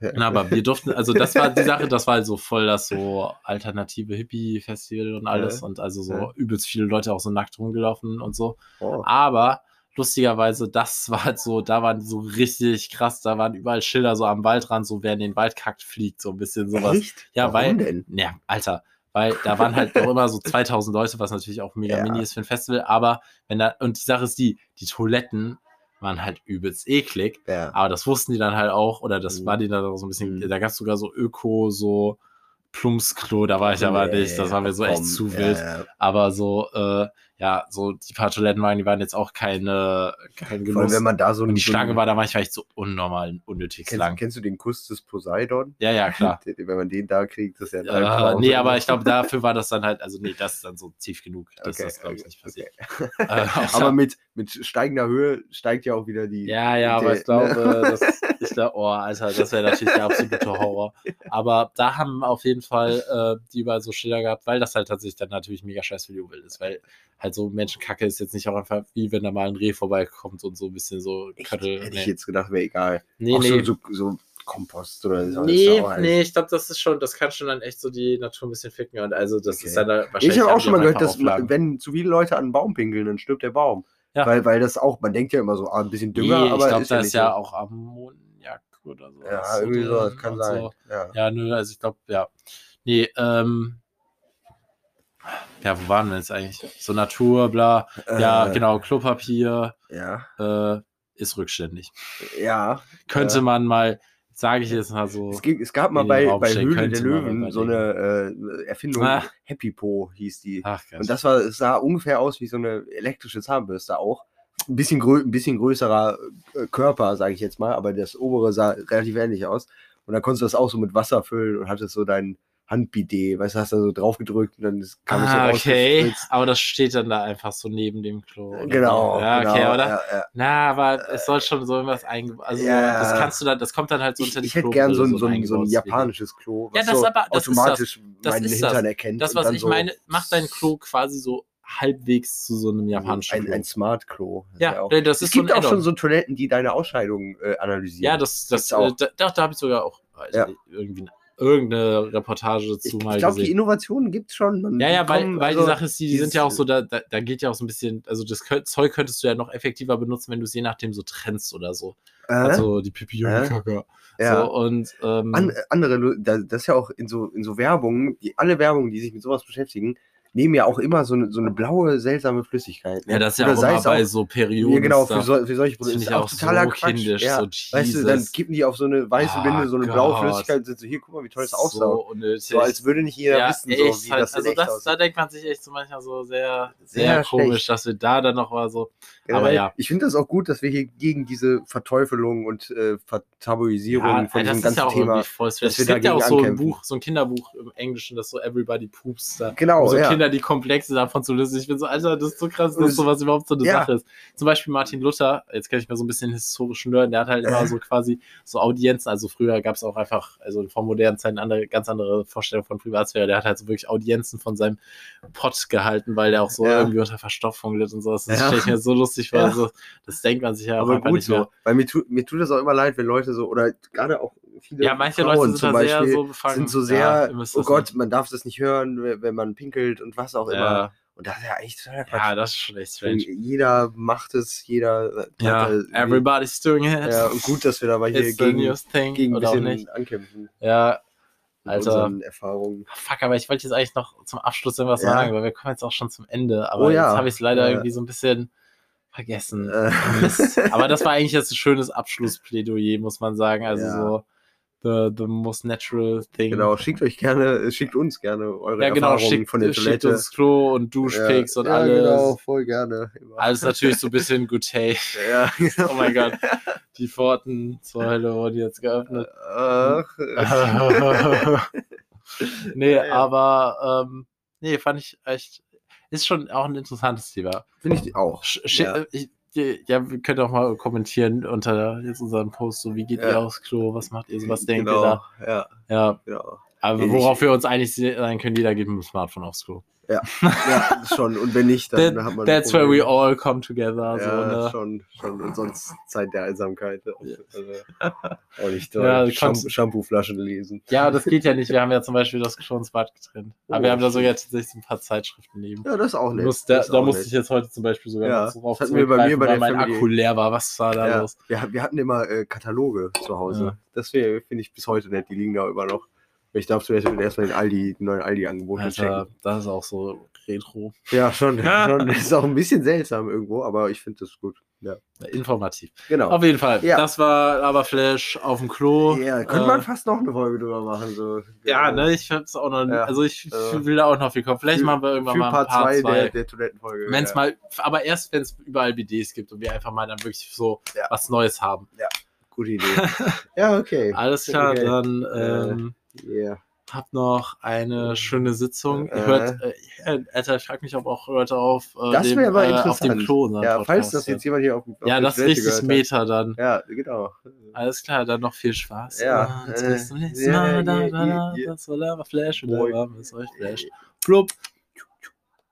Na, aber wir durften, also das war die Sache, das war halt so voll das so alternative Hippie-Festival und alles Ja. und also so Ja. übelst viele Leute auch so nackt rumgelaufen und so. Oh. Aber lustigerweise, das war halt so, da waren so richtig krass, da waren überall Schilder so am Waldrand, so wer in den Wald kackt, fliegt, so ein bisschen sowas. Echt? Ja, Warum weil, denn? ja, Alter, weil da waren halt noch immer so 2000 Leute, was natürlich auch mega Ja. mini ist für ein Festival, aber wenn da, und die Sache ist die, die Toiletten waren halt übelst eklig, Ja. aber das wussten die dann halt auch, oder das Mhm. war denen dann auch so ein bisschen, Mhm. da gab es sogar so Öko, so Plumpsklo, da war ich aber Nee, nicht, das war mir so echt zu wild. Aber so, äh, ja, so die paar Toilettenwagen, die waren jetzt auch keine, kein Vor allem, Genuss. wenn man da so und die so Schlange war da manchmal echt so unnormal unnötig Kennst, lang. kennst du den Kuss des Poseidon? Ja, ja, klar. Wenn man den da kriegt, das ist ja ein Äh, nee, aber ich glaube, dafür war das dann halt, also nee, das ist dann so tief genug, dass Okay, das, glaube ich, okay, nicht passiert. okay. Äh, Aber mit, mit steigender Höhe steigt ja auch wieder die. ja, ja, aber der- ich glaube, das, ich glaube, oh, Alter, das wäre natürlich der absolute Horror. Aber da haben auf jeden Fall äh, die überall so Schilder gehabt, weil das halt tatsächlich dann natürlich mega scheiß für die Umwelt ist, weil halt so Menschenkacke ist jetzt nicht auch einfach wie wenn da mal ein Reh vorbeikommt und so ein bisschen so Echt? Köttel. Hätte nee. ich jetzt gedacht, wäre egal. nee, auch nee. So, so, Kompost oder so. Nee, halt- nee, ich glaube, das ist schon, das kann schon dann echt so die Natur ein bisschen ficken und also das Okay. ist dann da wahrscheinlich. Ich habe auch schon mal gehört, dass Auflagen. wenn zu viele Leute an einen Baum pinkeln, dann stirbt der Baum. Ja. Weil, weil das auch, man denkt ja immer so, ah, ein bisschen Dünger, nee, aber ich glaube, ist da ja ist ja so. auch Ammoniak oder so. Ja, irgendwie so, das kann sein. So. Ja. Ja, nö, also ich glaube, ja. Nee, ähm. Ja, wo waren wir jetzt eigentlich? So Natur, bla. Ja, Äh, genau, Klopapier Ja, äh, ist rückständig. ja. Könnte Ja. man mal, sage ich jetzt mal so. Es, ging, es gab mal bei, bei Höhle der Löwen so eine äh, Erfindung, Ah. Happy Po hieß die. Ach. Und das war, sah ungefähr aus wie so eine elektrische Zahnbürste auch. Ein bisschen, grö ein bisschen größerer äh, Körper, sage ich jetzt mal, aber das obere sah relativ ähnlich aus. Und dann konntest du das auch so mit Wasser füllen und hattest so dein Handbidet, weißt du, hast da so drauf gedrückt und dann ist- kam es so ah, okay, aber das steht dann da einfach so neben dem Klo. oder Genau, so. Ja, genau, okay, oder? Ja, ja. Na, aber es soll schon so irgendwas eingebaut. Also, Ja. das kannst du dann, das kommt dann halt so Ich, unter die ich hätte gern so ein, so ein, so ein japanisches Klo, Ja, was das so aber- das ist das. automatisch Das meinen ist das. Hintern erkennt. Das, was ich so meine, macht dein Klo quasi so halbwegs zu so einem japanischen ein, Klo. ein Smart Klo. Ja, auch. nee, das es ist so gibt ein auch schon so Toiletten, die deine Ausscheidungen äh, analysieren. ja, das, das, auch. äh, da, da, da habe ich sogar auch also Ja. irgendwie irgendeine Reportage ich, dazu ich mal glaube, die. Innovationen gibt es schon. Man- Ja, ja, weil, kommen, weil also, die Sache ist, die, die sind ja auch so, da, da, da geht ja auch so ein bisschen, also das Zeug könntest du ja noch effektiver benutzen, wenn du es je nachdem so trennst oder so. Äh, Also die Pipi Äh? Kacke. ja. So, und ähm, An, andere, das ist ja auch in so, in so Werbungen, die, alle Werbungen, die sich mit sowas beschäftigen, nehmen ja auch immer so eine, so eine blaue, seltsame Flüssigkeit. ne? ja, das ist ja Oder auch immer bei auch- so Perioden. Ja, genau, für, so, für solche Das finde ist auch totaler so Quatsch. kindisch, ja. so weißt du, dann kippen die auf so eine weiße Oh Binde so eine blaue Gott. Flüssigkeit und sind so, hier, guck mal, wie toll das so unnötig. So als würde nicht jeder ja, wissen, so, wie halt, das also das, aussieht. da denkt man sich echt so manchmal so sehr, sehr, Sehr komisch, schlecht. dass wir da dann noch mal so. Ja, aber ja. Ich finde das auch gut, dass wir hier gegen diese Verteufelung und äh, Vertabuisierung Ja, von das diesem ist ganzen Thema. Es gibt ja auch so ein. Buch, so ein Kinderbuch im Englischen, das so Everybody Poops da. Genau, ja. Kinder, die Komplexe davon zu lösen. Ich bin so, Alter, das ist so krass, dass Das- sowas überhaupt so eine ja. Sache ist. Zum Beispiel Martin Luther, jetzt kann ich mir so ein bisschen historischen Nerd, der hat halt immer Äh. so quasi so Audienzen, also früher gab es auch einfach, also vor modernen Zeiten andere, ganz andere Vorstellung von Privatsphäre. Der hat halt so wirklich Audienzen von seinem Pott gehalten, weil der auch so Ja. irgendwie unter Verstopfung litt und so. Das Ja. stelle ich mir so lustig vor. Ja. So, das denkt man sich ja auch Aber einfach gut nicht mehr. so. Weil mir, tu, mir tut es auch immer leid, wenn Leute so, oder gerade auch viele Ja, manche Frauen Leute sind zum da sehr Beispiel, so sind so Ja, sehr, müsst oh Gott, man darf das nicht hören, wenn man pinkelt und was auch immer. Ja, Und das ist ja eigentlich totaler Quatsch. ja, das ist schon echt strange. Jeder macht es, jeder hat Ja, da everybody's doing it. Ja, und gut, dass wir dabei hier It's the gegen, gegen ein bisschen nicht. ankämpfen. Ja, Alter. Erfahrungen. Fuck, aber ich wollte jetzt eigentlich noch zum Abschluss irgendwas Ja. sagen, weil wir kommen jetzt auch schon zum Ende. Aber Oh ja. jetzt habe ich es leider Ja. irgendwie so ein bisschen vergessen. Äh. Aber das war eigentlich jetzt ein schönes Abschlussplädoyer, muss man sagen. Also Ja. so the, the most natural thing. genau, schickt euch gerne, schickt uns gerne eure Ja, genau, Erfahrungen schickt, von der schickt Toilette. uns Klo und Duschpics ja, und ja, alles. genau, voll gerne. Immer. Alles natürlich so ein bisschen good hey. Ja, genau. Oh mein Gott. Die Pforten zur Hölle wurden jetzt geöffnet. Ach, nee, Ja, ja. aber ähm, nee, fand ich echt. Ist schon auch ein interessantes Thema. Finde ich auch. Sch Ja. ich, ja, wir können auch mal kommentieren unter jetzt unseren Post, so wie geht ihr Ja. aufs Klo, was macht ihr so, was denkt genau, ihr da? Ja, Ja, genau. aber worauf wir uns einig sein können, jeder geht mit dem Smartphone aufs Klo. Ja, schon. Und wenn nicht, dann That, hat man. that's where we all come together. ja, so, ne? schon, schon. Und sonst Zeit der Einsamkeit. Ja. Also, auch nicht Ja, da Shampoo, Shampooflaschen lesen. ja, das geht ja nicht. Wir haben ja zum Beispiel das Geschonsbad getrennt. Aber Oh, wir haben da sogar tatsächlich so ein paar Zeitschriften neben. Ja, das ist auch nett. Muss, da da auch musste nett. ich jetzt heute zum Beispiel sogar Ja, drauf das hatten wir bei mir bei weil der mein Family- Akku leer war. Was war da ja, los? wir, wir hatten immer äh, Kataloge zu Hause. Ja. Das finde ich bis heute nett. Die liegen da immer noch. Ich darf zuerst erstmal den Aldi, neuen Aldi-Angebote Alter, checken. das ist auch so retro. Ja, schon, schon. Das ist auch ein bisschen seltsam irgendwo, aber ich finde das gut. Ja, Informativ. genau. Auf jeden Fall. Ja. Das war Lava-Flash auf dem Klo. Ja, könnte Äh, man fast noch eine Folge drüber machen. So. Ja, ne, ich hab's auch noch, Ja. also ich Äh, will da auch noch viel kommen. Vielleicht für- machen wir irgendwann mal ein Part Part 2 2. der, der Toilettenfolge. Wenn's ja. mal, aber erst wenn es überall BDs gibt und wir einfach mal dann wirklich so Ja. was Neues haben. Gute Idee. ja, okay. Alles klar, Okay. dann Äh, ähm, Ja. habt noch eine schöne Sitzung. Äh. Hört, äh, Alter, ich frag mich, ob auch Leute auf, äh, Das dem, wäre aber äh, interessant. auf dem Klo unseren Ja, falls das jetzt jemand hier auf, auf Ja, das ist richtig. Meter dann. Ja, genau. Alles klar, dann noch viel Spaß. Ja, Und äh, bis zum nächsten Mal. Da, da, da. Das war Lava Flash und Moin. da war es euch Flash. Plupp.